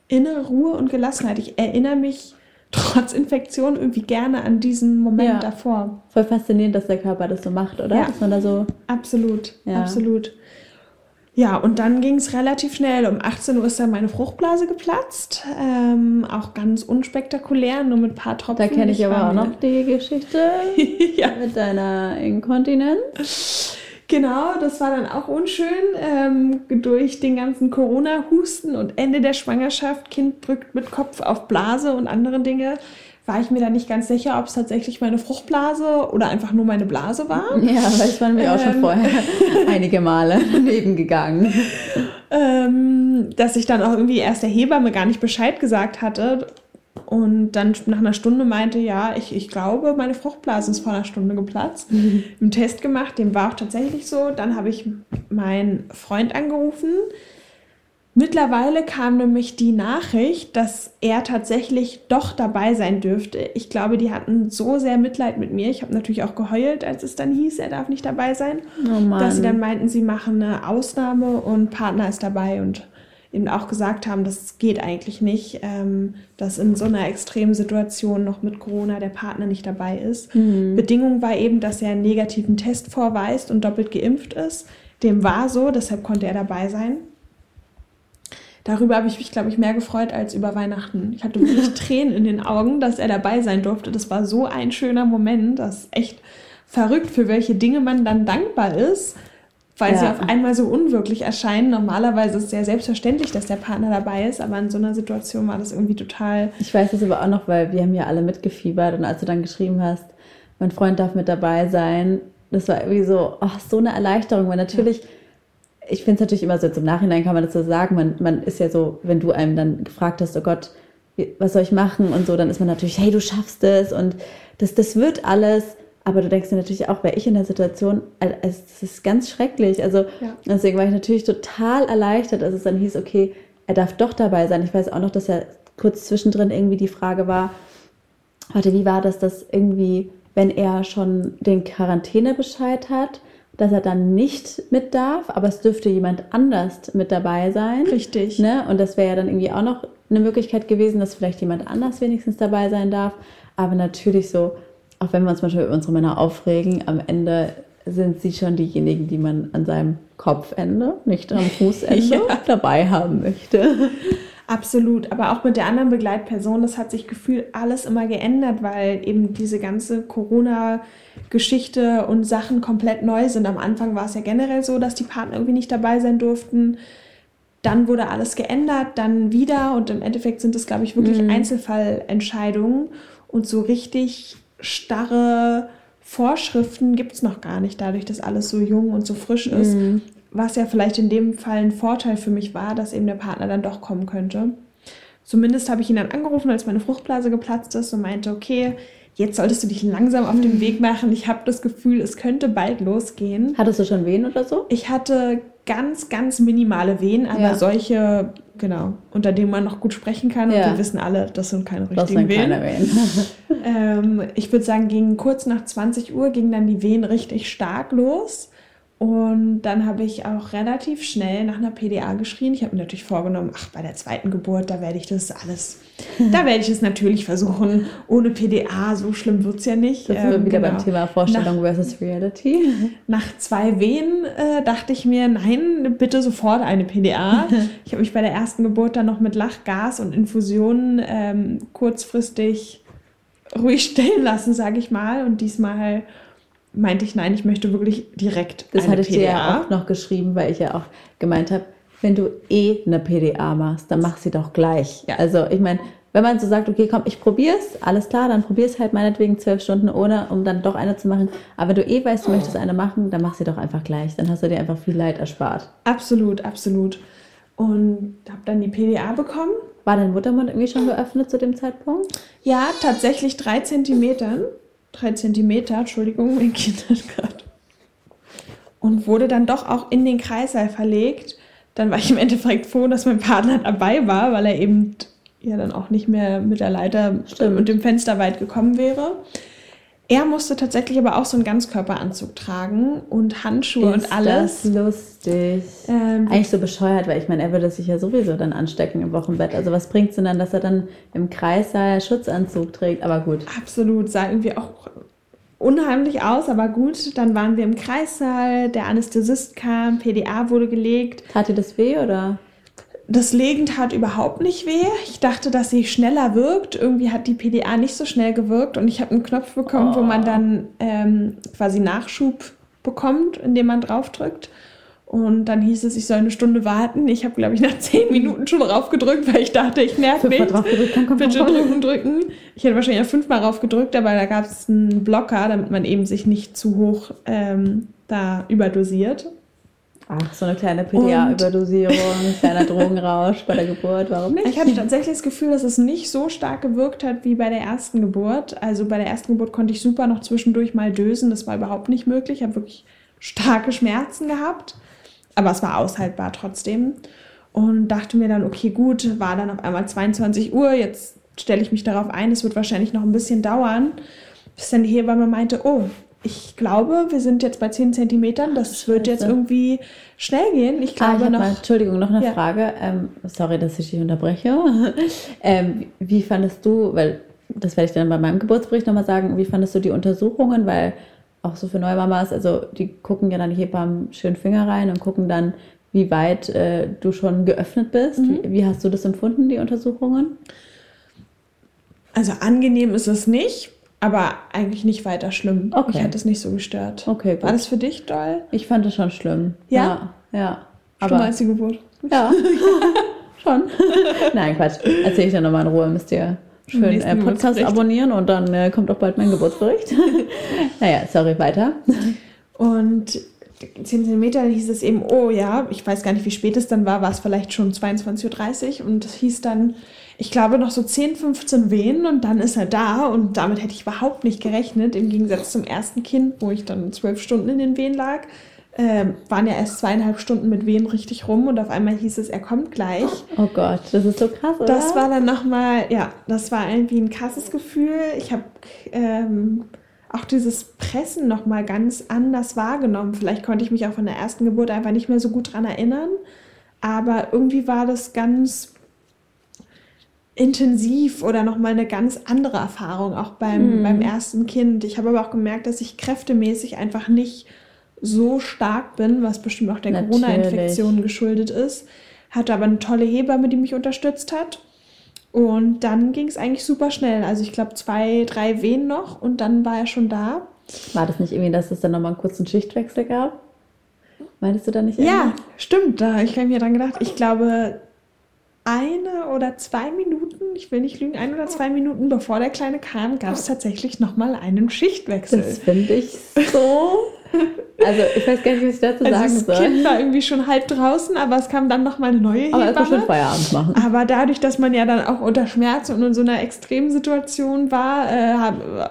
innere Ruhe und Gelassenheit. Ich erinnere mich trotz Infektion irgendwie gerne an diesen Moment Ja. davor. voll faszinierend, dass der Körper das so macht, oder? Ja. Dass man da so, Absolut, Ja. absolut. Ja, und dann ging es relativ schnell. Um 18 Uhr ist dann meine Fruchtblase geplatzt. Ähm, auch ganz unspektakulär, nur mit ein paar Tropfen. da kenne ich aber war auch noch die Geschichte ja, mit deiner Inkontinenz. Genau, das war dann auch unschön. Ähm, durch den ganzen Corona-Husten und Ende der Schwangerschaft, Kind drückt mit Kopf auf Blase und andere Dinge, war ich mir da nicht ganz sicher, ob es tatsächlich meine Fruchtblase oder einfach nur meine Blase war. Ja, weil es waren mir auch schon Ähm. vorher einige Male daneben gegangen. Ähm, dass ich dann auch irgendwie erst der Hebamme gar nicht Bescheid gesagt hatte. Und dann nach einer Stunde meinte, ja, ich, ich glaube, meine Fruchtblase ist vor einer Stunde geplatzt. Einen Test gemacht, dem war auch tatsächlich so. Dann habe ich meinen Freund angerufen. Mittlerweile kam nämlich die Nachricht, dass er tatsächlich doch dabei sein dürfte. Ich glaube, die hatten so sehr Mitleid mit mir. Ich habe natürlich auch geheult, als es dann hieß, er darf nicht dabei sein Oh dass sie dann meinten, sie machen eine Ausnahme und Partner ist dabei und eben auch gesagt haben, das geht eigentlich nicht, ähm, dass in so einer extremen Situation noch mit Corona der Partner nicht dabei ist. Bedingung war eben, dass er einen negativen Test vorweist und doppelt geimpft ist. Dem war so, deshalb konnte er dabei sein. Darüber habe ich mich, glaube ich, mehr gefreut als über Weihnachten. Ich hatte wirklich Tränen in den Augen, dass er dabei sein durfte. Das war so ein schöner Moment. Das ist echt verrückt, für welche Dinge man dann dankbar ist, weil sie Ja. auf einmal so unwirklich erscheinen. Normalerweise ist es sehr selbstverständlich, dass der Partner dabei ist, aber in so einer Situation war das irgendwie total. Ich weiß es aber auch noch, weil wir haben ja alle mitgefiebert und als du dann geschrieben hast, mein Freund darf mit dabei sein, das war irgendwie so, ach, so eine Erleichterung, weil natürlich, ich finde es natürlich immer so, jetzt im Nachhinein kann man das so sagen, man, man ist ja so, wenn du einem dann gefragt hast, oh Gott, was soll ich machen und so, dann ist man natürlich, hey, du schaffst es und das, das wird alles. Aber du denkst dir natürlich auch, wäre ich in der Situation, es ist ganz schrecklich. Also Ja. deswegen war ich natürlich total erleichtert, als es dann hieß, okay, er darf doch dabei sein. Ich weiß auch noch, dass ja kurz zwischendrin irgendwie die Frage war, warte, wie war das, dass irgendwie, wenn er schon den Quarantänebescheid hat, dass er dann nicht mit darf, aber es dürfte jemand anders mit dabei sein. Richtig. Ne? Und das wäre ja dann irgendwie auch noch eine Möglichkeit gewesen, dass vielleicht jemand anders wenigstens dabei sein darf. Aber natürlich so, auch wenn wir uns manchmal über unsere Männer aufregen, am Ende sind sie schon diejenigen, die man an seinem Kopfende, nicht am Fußende, Ja. dabei haben möchte. Absolut, aber auch mit der anderen Begleitperson, das hat sich gefühlt alles immer geändert, weil eben diese ganze Corona-Geschichte und Sachen komplett neu sind. Am Anfang war es ja generell so, dass die Partner irgendwie nicht dabei sein durften. Dann wurde alles geändert, dann wieder und im Endeffekt sind es, glaube ich, wirklich mhm. Einzelfallentscheidungen und so richtig starre Vorschriften gibt es noch gar nicht, dadurch, dass alles so jung und so frisch ist. Mhm. Was ja vielleicht in dem Fall ein Vorteil für mich war, dass eben der Partner dann doch kommen könnte. Zumindest habe ich ihn dann angerufen, als meine Fruchtblase geplatzt ist und meinte, okay, jetzt solltest du dich langsam auf den Weg machen. Ich habe das Gefühl, es könnte bald losgehen. Hattest du schon Wehen oder so? Ich hatte ganz, ganz minimale Wehen, aber ja. solche, genau, unter denen man noch gut sprechen kann. Ja. Und wir wissen alle, das sind keine richtigen das sind Wehen. Keine Wehen. ähm, ich würde sagen, gegen kurz nach 20 Uhr gingen dann die Wehen richtig stark los. Und dann habe ich auch relativ schnell nach einer PDA geschrien. Ich habe mir natürlich vorgenommen, ach, bei der zweiten Geburt, da werde ich das alles, da werde ich es natürlich versuchen. Ohne PDA, so schlimm wird es ja nicht. Das sind wir ähm, wieder genau. beim Thema Vorstellung nach, versus Reality. Nach zwei Wehen äh, dachte ich mir, nein, bitte sofort eine PDA. ich habe mich bei der ersten Geburt dann noch mit Lachgas und Infusionen ähm, kurzfristig ruhig stellen lassen, sage ich mal. Und diesmal meinte ich, nein, ich möchte wirklich direkt das eine hatte ich PDA. dir ja auch noch geschrieben, weil ich ja auch gemeint habe, wenn du eh eine PDA machst, dann mach sie doch gleich. Ja. Also ich meine, wenn man so sagt, okay, komm, ich probier's, alles klar, dann probier's halt meinetwegen zwölf Stunden ohne, um dann doch eine zu machen. Aber wenn du eh weißt, du möchtest eine machen, dann mach sie doch einfach gleich. Dann hast du dir einfach viel Leid erspart. Absolut, absolut. Und habe dann die PDA bekommen. War dein Muttermund irgendwie schon geöffnet zu dem Zeitpunkt? Ja, tatsächlich drei Zentimeter drei Zentimeter, Entschuldigung, mein Kind hat gerade. Und wurde dann doch auch in den Kreißsaal verlegt. Dann war ich im Endeffekt froh, dass mein Partner dabei war, weil er eben ja dann auch nicht mehr mit der Leiter Stimmt. und dem Fenster weit gekommen wäre. Er musste tatsächlich aber auch so einen Ganzkörperanzug tragen und Handschuhe ist und alles. Das lustig. Ähm, Eigentlich so bescheuert, weil ich meine, er würde sich ja sowieso dann anstecken im Wochenbett. Also was bringt es denn dann, dass er dann im Kreissaal Schutzanzug trägt? Aber gut. Absolut, sah irgendwie auch unheimlich aus, aber gut. Dann waren wir im Kreissaal, der Anästhesist kam, PDA wurde gelegt. Tat dir das weh oder? Das Legen tat überhaupt nicht weh. Ich dachte, dass sie schneller wirkt. Irgendwie hat die PDA nicht so schnell gewirkt und ich habe einen Knopf bekommen, oh. wo man dann ähm, quasi Nachschub bekommt, indem man draufdrückt. Und dann hieß es, ich soll eine Stunde warten. Ich habe, glaube ich, nach zehn Minuten schon raufgedrückt, weil ich dachte, ich nerv mich. Bitte drücken, drücken. Ich hätte wahrscheinlich auch fünfmal raufgedrückt, aber da gab es einen Blocker, damit man eben sich nicht zu hoch ähm, da überdosiert. Ach, so eine kleine PDA-Überdosierung, kleiner Drogenrausch bei der Geburt, warum nicht? Ich hatte tatsächlich das Gefühl, dass es nicht so stark gewirkt hat wie bei der ersten Geburt. Also bei der ersten Geburt konnte ich super noch zwischendurch mal dösen, das war überhaupt nicht möglich. Ich habe wirklich starke Schmerzen gehabt, aber es war aushaltbar trotzdem. Und dachte mir dann, okay, gut, war dann auf einmal 22 Uhr, jetzt stelle ich mich darauf ein, es wird wahrscheinlich noch ein bisschen dauern, bis dann die Hebamme meinte, oh, ich glaube, wir sind jetzt bei 10 Zentimetern. Das Scheiße. wird jetzt irgendwie schnell gehen. Ich glaube ah, ich noch. Mal, Entschuldigung, noch eine ja. Frage. Ähm, sorry, dass ich dich unterbreche. ähm, wie fandest du, weil das werde ich dann bei meinem Geburtsbericht nochmal sagen, wie fandest du die Untersuchungen? Weil auch so für Neumamas, also die gucken ja dann die Hebammen schön Finger rein und gucken dann, wie weit äh, du schon geöffnet bist. Mhm. Wie, wie hast du das empfunden, die Untersuchungen? Also angenehm ist es nicht aber eigentlich nicht weiter schlimm. Okay. Mich hat das nicht so gestört. Okay, gut. War das für dich doll? Ich fand es schon schlimm. Ja? Ja. ja. Schlimmer als die Geburt? Ja, schon. Nein, Quatsch. Erzähle ich dann nochmal in Ruhe. Müsst ihr schön äh, Podcast abonnieren und dann äh, kommt auch bald mein Geburtsbericht. naja, sorry, weiter. Und 10 Zentimeter hieß es eben, oh ja, ich weiß gar nicht, wie spät es dann war, war es vielleicht schon 22.30 Uhr und es hieß dann, ich glaube, noch so 10, 15 Wehen und dann ist er da und damit hätte ich überhaupt nicht gerechnet, im Gegensatz zum ersten Kind, wo ich dann zwölf Stunden in den Wehen lag. Äh, waren ja erst zweieinhalb Stunden mit Wehen richtig rum und auf einmal hieß es, er kommt gleich. Oh Gott, das ist so krass, oder? Das war dann nochmal, ja, das war irgendwie ein krasses Gefühl. Ich habe ähm, auch dieses Pressen nochmal ganz anders wahrgenommen. Vielleicht konnte ich mich auch von der ersten Geburt einfach nicht mehr so gut dran erinnern, aber irgendwie war das ganz intensiv oder nochmal eine ganz andere Erfahrung, auch beim, mhm. beim ersten Kind. Ich habe aber auch gemerkt, dass ich kräftemäßig einfach nicht so stark bin, was bestimmt auch der Corona-Infektion geschuldet ist, hatte aber eine tolle Hebamme, die mich unterstützt hat. Und dann ging es eigentlich super schnell. Also ich glaube zwei, drei Wehen noch und dann war er schon da. War das nicht irgendwie, dass es dann nochmal einen kurzen Schichtwechsel gab? Meintest du da nicht? Ja, irgendwie? stimmt. Da habe ich mir dran gedacht. Ich glaube, eine oder zwei Minuten, ich will nicht lügen, ein oder zwei Minuten bevor der Kleine kam, gab es tatsächlich nochmal einen Schichtwechsel. Das finde ich so. Also ich weiß gar nicht, was ich dazu Also sagen das soll. Kind war irgendwie schon halb draußen, aber es kam dann nochmal eine neue Aber erstmal schön Hebamme. Feierabend machen. Aber dadurch, dass man ja dann auch unter Schmerz und in so einer extremen Situation war, äh,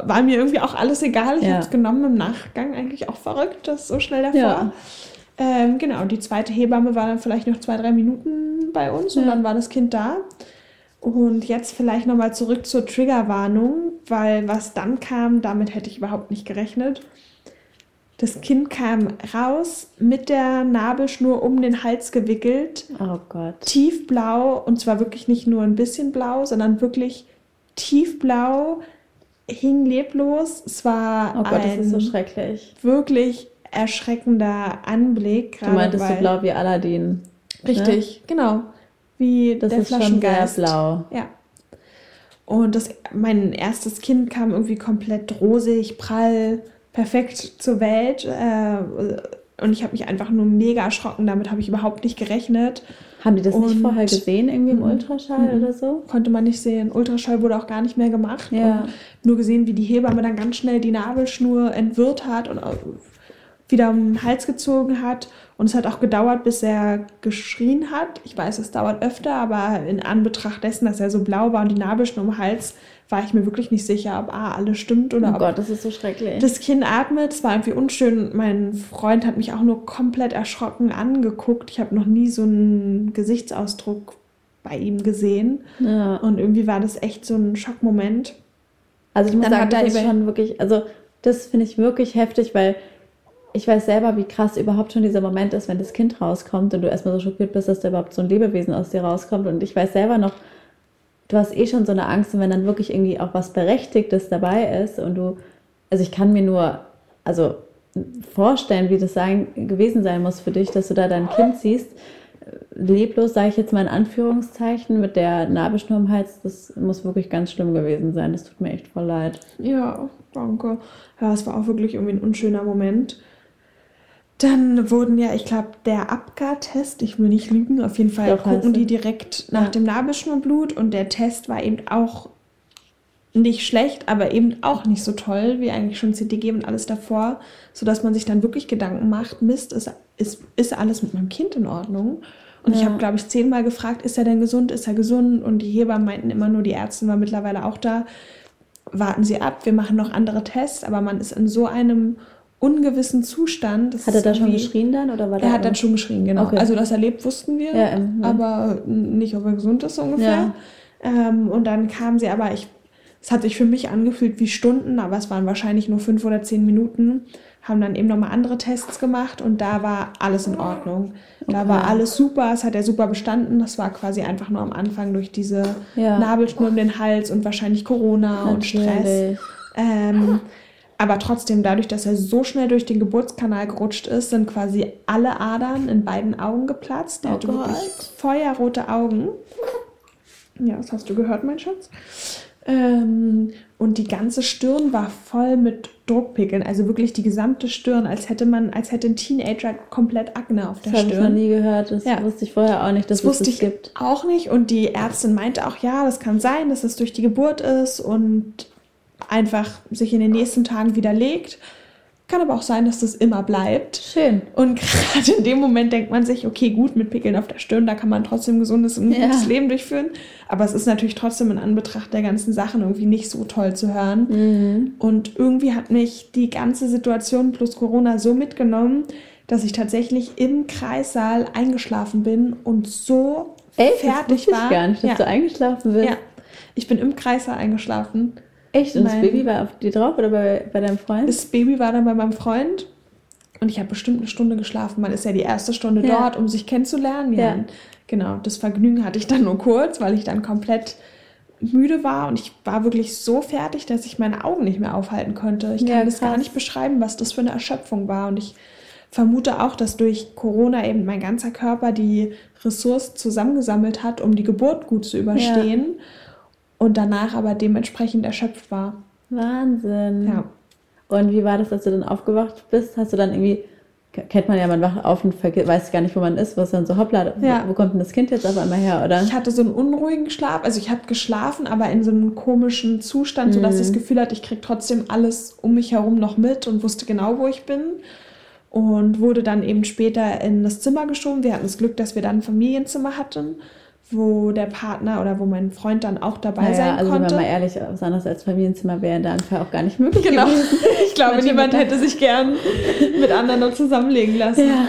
war mir irgendwie auch alles egal. Ich Ja. habe es genommen im Nachgang eigentlich auch verrückt, das so schnell davor. Ja. Ähm, genau, die zweite Hebamme war dann vielleicht noch zwei, drei Minuten bei uns und Ja. dann war das Kind da. Und jetzt vielleicht nochmal zurück zur Triggerwarnung, weil was dann kam, damit hätte ich überhaupt nicht gerechnet. Das Kind kam raus mit der Nabelschnur um den Hals gewickelt, Oh Gott. tiefblau und zwar wirklich nicht nur ein bisschen blau, sondern wirklich tiefblau, hing leblos. Es war Oh Gott, das ein ist so schrecklich. wirklich erschreckender Anblick. Du meintest so blau wie Aladdin. Richtig, genau. Wie Das der ist schon sehr Flaschengeist. blau. Ja. Und das, mein erstes Kind kam irgendwie komplett rosig, prall, perfekt zur Welt. Äh, und ich habe mich einfach nur mega erschrocken. Damit habe ich überhaupt nicht gerechnet. Haben die das nicht Und- vorher gesehen, irgendwie im Mhm. Ultraschall Mhm. oder so? Konnte man nicht sehen. Ultraschall wurde auch gar nicht mehr gemacht. Ja. Nur gesehen, wie die Hebamme dann ganz schnell die Nabelschnur entwirrt hat und wieder um den Hals gezogen hat. Und es hat auch gedauert, bis er geschrien hat. Ich weiß, es dauert öfter, aber in Anbetracht dessen, dass er so blau war und die Nabelschnur um den Hals, war ich mir wirklich nicht sicher, ob A, alles stimmt oder Oh ob Gott, das ist so schrecklich. das Kind atmet. Es war irgendwie unschön. Mein Freund hat mich auch nur komplett erschrocken angeguckt. Ich habe noch nie so einen Gesichtsausdruck bei ihm gesehen. ja. Und irgendwie war das echt so ein Schockmoment. Also ich muss Dann sagen, das ist schon wirklich, also das finde ich wirklich heftig, weil ich weiß selber, wie krass überhaupt schon dieser Moment ist, wenn das Kind rauskommt und du erstmal so schockiert bist, dass da überhaupt so ein Lebewesen aus dir rauskommt. Und ich weiß selber noch, du hast eh schon so eine Angst und wenn dann wirklich irgendwie auch was Berechtigtes dabei ist und du, also ich kann mir nur, also vorstellen, wie das sein, gewesen sein muss für dich, dass du da dein Kind siehst, leblos, sage ich jetzt mal in Anführungszeichen, mit der Nabelschnur im Hals, das muss wirklich ganz schlimm gewesen sein. Das tut mir echt voll leid. Ja, danke. Ja, es war auch wirklich irgendwie ein unschöner Moment. Dann wurden ja, ich glaube, der Abgar-Test, ich will nicht lügen, auf jeden Fall Doch, gucken die direkt nach Ja. dem Nabelschnurblut und der Test war eben auch nicht schlecht, aber eben auch nicht so toll wie eigentlich schon CTG und alles davor, sodass man sich dann wirklich Gedanken macht, Mist, ist, ist, ist alles mit meinem Kind in Ordnung? Und ich Ja. habe, glaube ich, zehnmal gefragt, ist er denn gesund, ist er gesund? Und die Hebammen meinten immer nur, die Ärztin war mittlerweile auch da, warten Sie ab, wir machen noch andere Tests, aber man ist in so einem ungewissen Zustand. das Hat er da schon geschrien dann oder war Er hat dann schon geschrien, genau. Okay. Also, dass er lebt, wussten wir, Ja, ähm, ja. aber nicht, ob er gesund ist ungefähr. Ähm, und dann kam sie aber, ich, es hat sich für mich angefühlt wie Stunden, aber es waren wahrscheinlich nur fünf oder zehn Minuten. Haben dann eben nochmal andere Tests gemacht und da war alles in Ordnung. Da Okay. war alles super, es hat er super bestanden. Das war quasi einfach nur am Anfang durch diese Ja. Nabelschnur um den Hals und wahrscheinlich Corona und Stress. Natürlich. Ähm, aber trotzdem, dadurch, dass er so schnell durch den Geburtskanal gerutscht ist, sind quasi alle Adern in beiden Augen geplatzt. Er Oh hatte Gott. wirklich feuerrote Augen. Ja, das hast du gehört, mein Schatz. Ähm, und die ganze Stirn war voll mit Druckpickeln, also wirklich die gesamte Stirn, als hätte man, als hätte ein Teenager komplett Akne auf der Das habe ich noch Stirn. nie gehört. Das Ja. wusste ich vorher auch nicht, dass Das es wusste das ich gibt. auch nicht. Und die Ärztin meinte auch, ja, das kann sein, dass es durch die Geburt ist und einfach sich in den nächsten Tagen widerlegt. Kann aber auch sein, dass das immer bleibt. Schön. Und gerade in dem Moment denkt man sich, okay, gut, mit Pickeln auf der Stirn, da kann man trotzdem ein gesundes und Ja. gutes Leben durchführen. Aber es ist natürlich trotzdem in Anbetracht der ganzen Sachen irgendwie nicht so toll zu hören. Mhm. Und irgendwie hat mich die ganze Situation plus Corona so mitgenommen, dass ich tatsächlich im Kreissaal eingeschlafen bin und so Echt? fertig das war. ich gar nicht, dass ja. du eingeschlafen bist. ja, ich bin im Kreissaal eingeschlafen. Echt? Und das Baby war auf dir drauf oder bei, bei deinem Freund? Das Baby war dann bei meinem Freund und ich habe bestimmt eine Stunde geschlafen. Man ist ja die erste Stunde Ja. dort, um sich kennenzulernen. Ja. Ja. Genau, das Vergnügen hatte ich dann nur kurz, weil ich dann komplett müde war und ich war wirklich so fertig, dass ich meine Augen nicht mehr aufhalten konnte. Ich kann Ja, das gar nicht beschreiben, was das für eine Erschöpfung war und ich vermute auch, dass durch Corona eben mein ganzer Körper die Ressourcen zusammengesammelt hat, um die Geburt gut zu überstehen ja. Und danach aber dementsprechend erschöpft war. Wahnsinn. Ja. Und wie war das, als du dann aufgewacht bist? Hast du dann irgendwie kennt man ja, man wacht auf und weiß gar nicht, wo man ist, was dann so hoppla, ja. wo, kommt denn das Kind jetzt auf einmal her, oder? Ich hatte so einen unruhigen Schlaf, also ich habe geschlafen, aber in so einem komischen Zustand, mhm. sodass ich das Gefühl hatte, ich kriege trotzdem alles um mich herum noch mit und wusste genau, wo ich bin. Und wurde dann eben später in das Zimmer geschoben. Wir hatten das Glück, dass wir dann ein Familienzimmer hatten wo der Partner oder wo mein Freund dann auch dabei naja, sein also konnte. Also wenn man mal ehrlich, was anderes als Familienzimmer wäre in der Fall auch gar nicht möglich Genau. Gewesen. Ich glaube, niemand hätte sich gern mit anderen noch zusammenlegen lassen. Ja.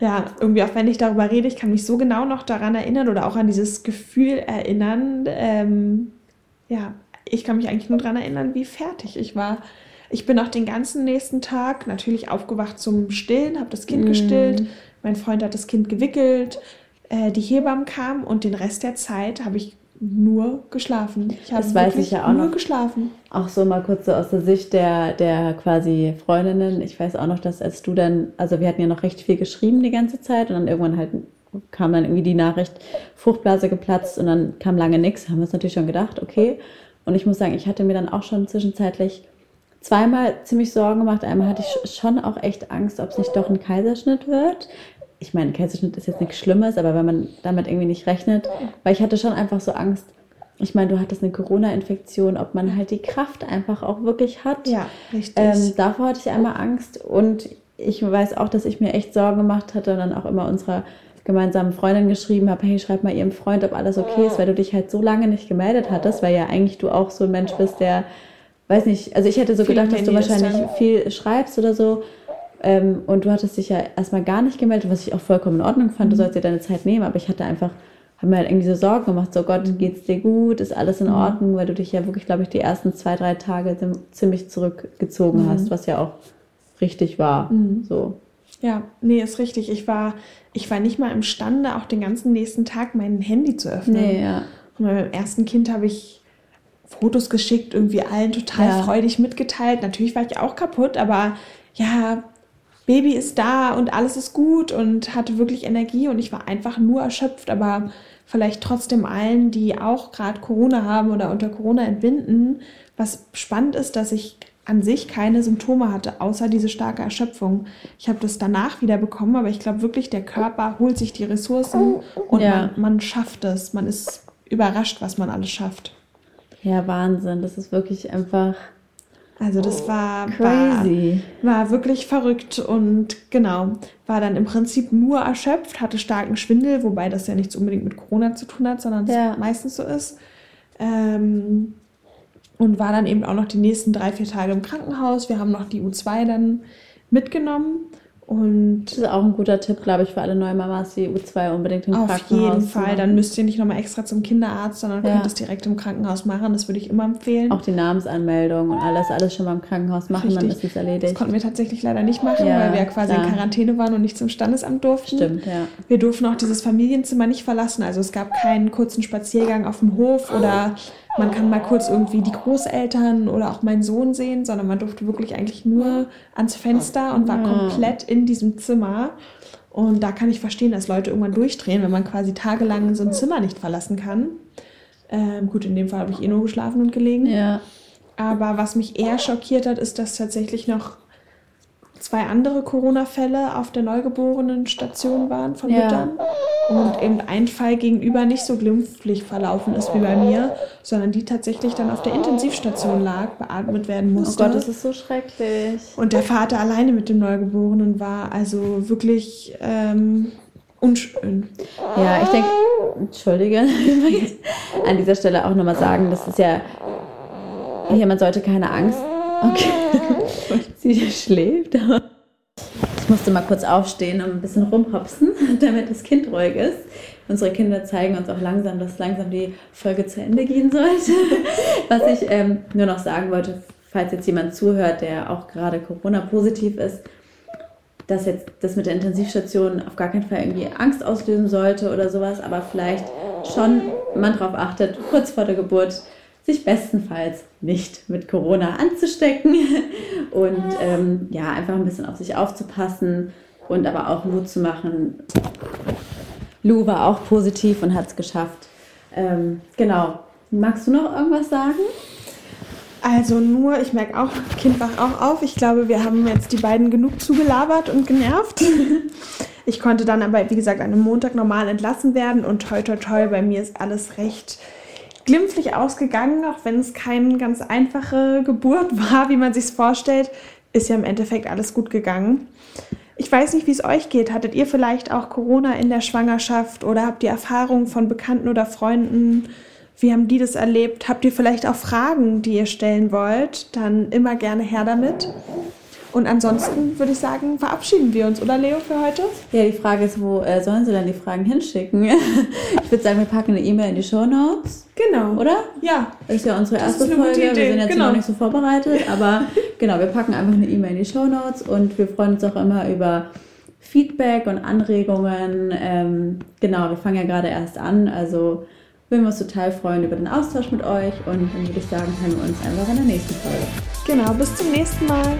ja, irgendwie auch wenn ich darüber rede, ich kann mich so genau noch daran erinnern oder auch an dieses Gefühl erinnern. Ähm, ja, ich kann mich eigentlich nur daran erinnern, wie fertig ich war. Ich bin auch den ganzen nächsten Tag natürlich aufgewacht zum Stillen, habe das Kind mm. gestillt. Mein Freund hat das Kind gewickelt äh, die Hebammen kamen und den Rest der Zeit habe ich nur geschlafen. Ich habe wirklich ja nur noch. geschlafen. Auch so mal kurz so aus der Sicht der, der quasi Freundinnen. Ich weiß auch noch, dass als du dann, also wir hatten ja noch recht viel geschrieben die ganze Zeit und dann irgendwann halt kam dann irgendwie die Nachricht, Fruchtblase geplatzt und dann kam lange nichts. Haben wir uns natürlich schon gedacht, okay. Und ich muss sagen, ich hatte mir dann auch schon zwischenzeitlich zweimal ziemlich Sorgen gemacht. Einmal hatte ich schon auch echt Angst, ob es nicht doch ein Kaiserschnitt wird ich meine, Kaiserschnitt ist jetzt nichts Schlimmes, aber wenn man damit irgendwie nicht rechnet, weil ich hatte schon einfach so Angst. Ich meine, du hattest eine Corona-Infektion, ob man halt die Kraft einfach auch wirklich hat. Ja, richtig. Ähm, davor hatte ich einmal Angst und ich weiß auch, dass ich mir echt Sorgen gemacht hatte und dann auch immer unserer gemeinsamen Freundin geschrieben habe, hey, schreib mal ihrem Freund, ob alles okay ist, weil du dich halt so lange nicht gemeldet hattest, weil ja eigentlich du auch so ein Mensch bist, der, weiß nicht, also ich hätte so viel gedacht, dass du wahrscheinlich viel schreibst oder so ähm, und du hattest dich ja erstmal gar nicht gemeldet, was ich auch vollkommen in Ordnung fand. Du mhm. sollst dir deine Zeit nehmen, aber ich hatte einfach, habe mir halt irgendwie so Sorgen gemacht, so Gott, mhm. geht's dir gut, ist alles in mhm. Ordnung, weil du dich ja wirklich, glaube ich, die ersten zwei, drei Tage ziemlich zurückgezogen mhm. hast, was ja auch richtig war. Mhm. So. Ja, nee, ist richtig. Ich war, ich war nicht mal imstande, auch den ganzen nächsten Tag mein Handy zu öffnen. Nee, ja. Und beim ersten Kind habe ich Fotos geschickt, irgendwie allen total ja. freudig mitgeteilt. Natürlich war ich auch kaputt, aber ja, Baby ist da und alles ist gut und hatte wirklich Energie und ich war einfach nur erschöpft, aber vielleicht trotzdem allen, die auch gerade Corona haben oder unter Corona entbinden, was spannend ist, dass ich an sich keine Symptome hatte, außer diese starke Erschöpfung. Ich habe das danach wieder bekommen, aber ich glaube wirklich, der Körper holt sich die Ressourcen und ja. man, man schafft es. Man ist überrascht, was man alles schafft. Ja, Wahnsinn. Das ist wirklich einfach also das oh, war, Crazy. war, war wirklich verrückt und genau, war dann im Prinzip nur erschöpft, hatte starken Schwindel, wobei das ja nichts unbedingt mit Corona zu tun hat, sondern ja. meistens so ist. Ähm, und war dann eben auch noch die nächsten drei, vier Tage im Krankenhaus. Wir haben noch die U2 dann mitgenommen und das ist auch ein guter Tipp, glaube ich, für alle neuen Mamas, die U2 unbedingt im auf Krankenhaus Auf jeden Fall. Dann müsst ihr nicht nochmal extra zum Kinderarzt, sondern ja. könnt es direkt im Krankenhaus machen. Das würde ich immer empfehlen. Auch die Namensanmeldung und alles, alles schon mal im Krankenhaus machen, Richtig. dann ist es erledigt. Das konnten wir tatsächlich leider nicht machen, ja, weil wir ja quasi klar. in Quarantäne waren und nicht zum Standesamt durften. Stimmt, ja. Wir durften auch dieses Familienzimmer nicht verlassen. Also es gab keinen kurzen Spaziergang auf dem Hof oder man kann mal kurz irgendwie die Großeltern oder auch meinen Sohn sehen, sondern man durfte wirklich eigentlich nur ans Fenster und war komplett in diesem Zimmer. Und da kann ich verstehen, dass Leute irgendwann durchdrehen, wenn man quasi tagelang so ein Zimmer nicht verlassen kann. Ähm, gut, in dem Fall habe ich eh nur geschlafen und gelegen. Ja. Aber was mich eher schockiert hat, ist, dass tatsächlich noch zwei andere Corona-Fälle auf der Neugeborenenstation waren von ja. Müttern und eben ein Fall gegenüber nicht so glimpflich verlaufen ist wie bei mir, sondern die tatsächlich dann auf der Intensivstation lag, beatmet werden musste. Oh Gott, das ist so schrecklich. Und der Vater alleine mit dem Neugeborenen war, also wirklich ähm, unschön. Ja, ich denke, entschuldige, an dieser Stelle auch nochmal sagen, das ist ja, hier, man sollte keine Angst. Okay. Sie schläft. Ich musste mal kurz aufstehen und ein bisschen rumhopsen, damit das Kind ruhig ist. Unsere Kinder zeigen uns auch langsam, dass langsam die Folge zu Ende gehen sollte. Was ich ähm, nur noch sagen wollte, falls jetzt jemand zuhört, der auch gerade Corona-positiv ist, dass jetzt das mit der Intensivstation auf gar keinen Fall irgendwie Angst auslösen sollte oder sowas, aber vielleicht schon man darauf achtet, kurz vor der Geburt sich bestenfalls nicht mit Corona anzustecken und ähm, ja, einfach ein bisschen auf sich aufzupassen und aber auch Mut zu machen. Lou war auch positiv und hat es geschafft. Ähm, genau. Magst du noch irgendwas sagen? Also nur, ich merke auch, Kind wach auch auf. Ich glaube, wir haben jetzt die beiden genug zugelabert und genervt. Ich konnte dann aber, wie gesagt, an einem Montag normal entlassen werden und toi toi toi, bei mir ist alles recht glimpflich ausgegangen, auch wenn es keine ganz einfache Geburt war, wie man sich vorstellt, ist ja im Endeffekt alles gut gegangen. Ich weiß nicht, wie es euch geht. Hattet ihr vielleicht auch Corona in der Schwangerschaft oder habt ihr Erfahrungen von Bekannten oder Freunden? Wie haben die das erlebt? Habt ihr vielleicht auch Fragen, die ihr stellen wollt? Dann immer gerne her damit. Und ansonsten würde ich sagen, verabschieden wir uns, oder Leo, für heute? Ja, die Frage ist, wo äh, sollen sie dann die Fragen hinschicken? ich würde sagen, wir packen eine E-Mail in die Show Notes. Genau. Oder? Ja. Das ist ja unsere erste Folge. Wir sind jetzt genau. noch nicht so vorbereitet, aber genau, wir packen einfach eine E-Mail in die Show Notes und wir freuen uns auch immer über Feedback und Anregungen. Ähm, genau, wir fangen ja gerade erst an, also würden wir uns total freuen über den Austausch mit euch und dann würde ich sagen, hören wir uns einfach in der nächsten Folge. Genau, bis zum nächsten Mal.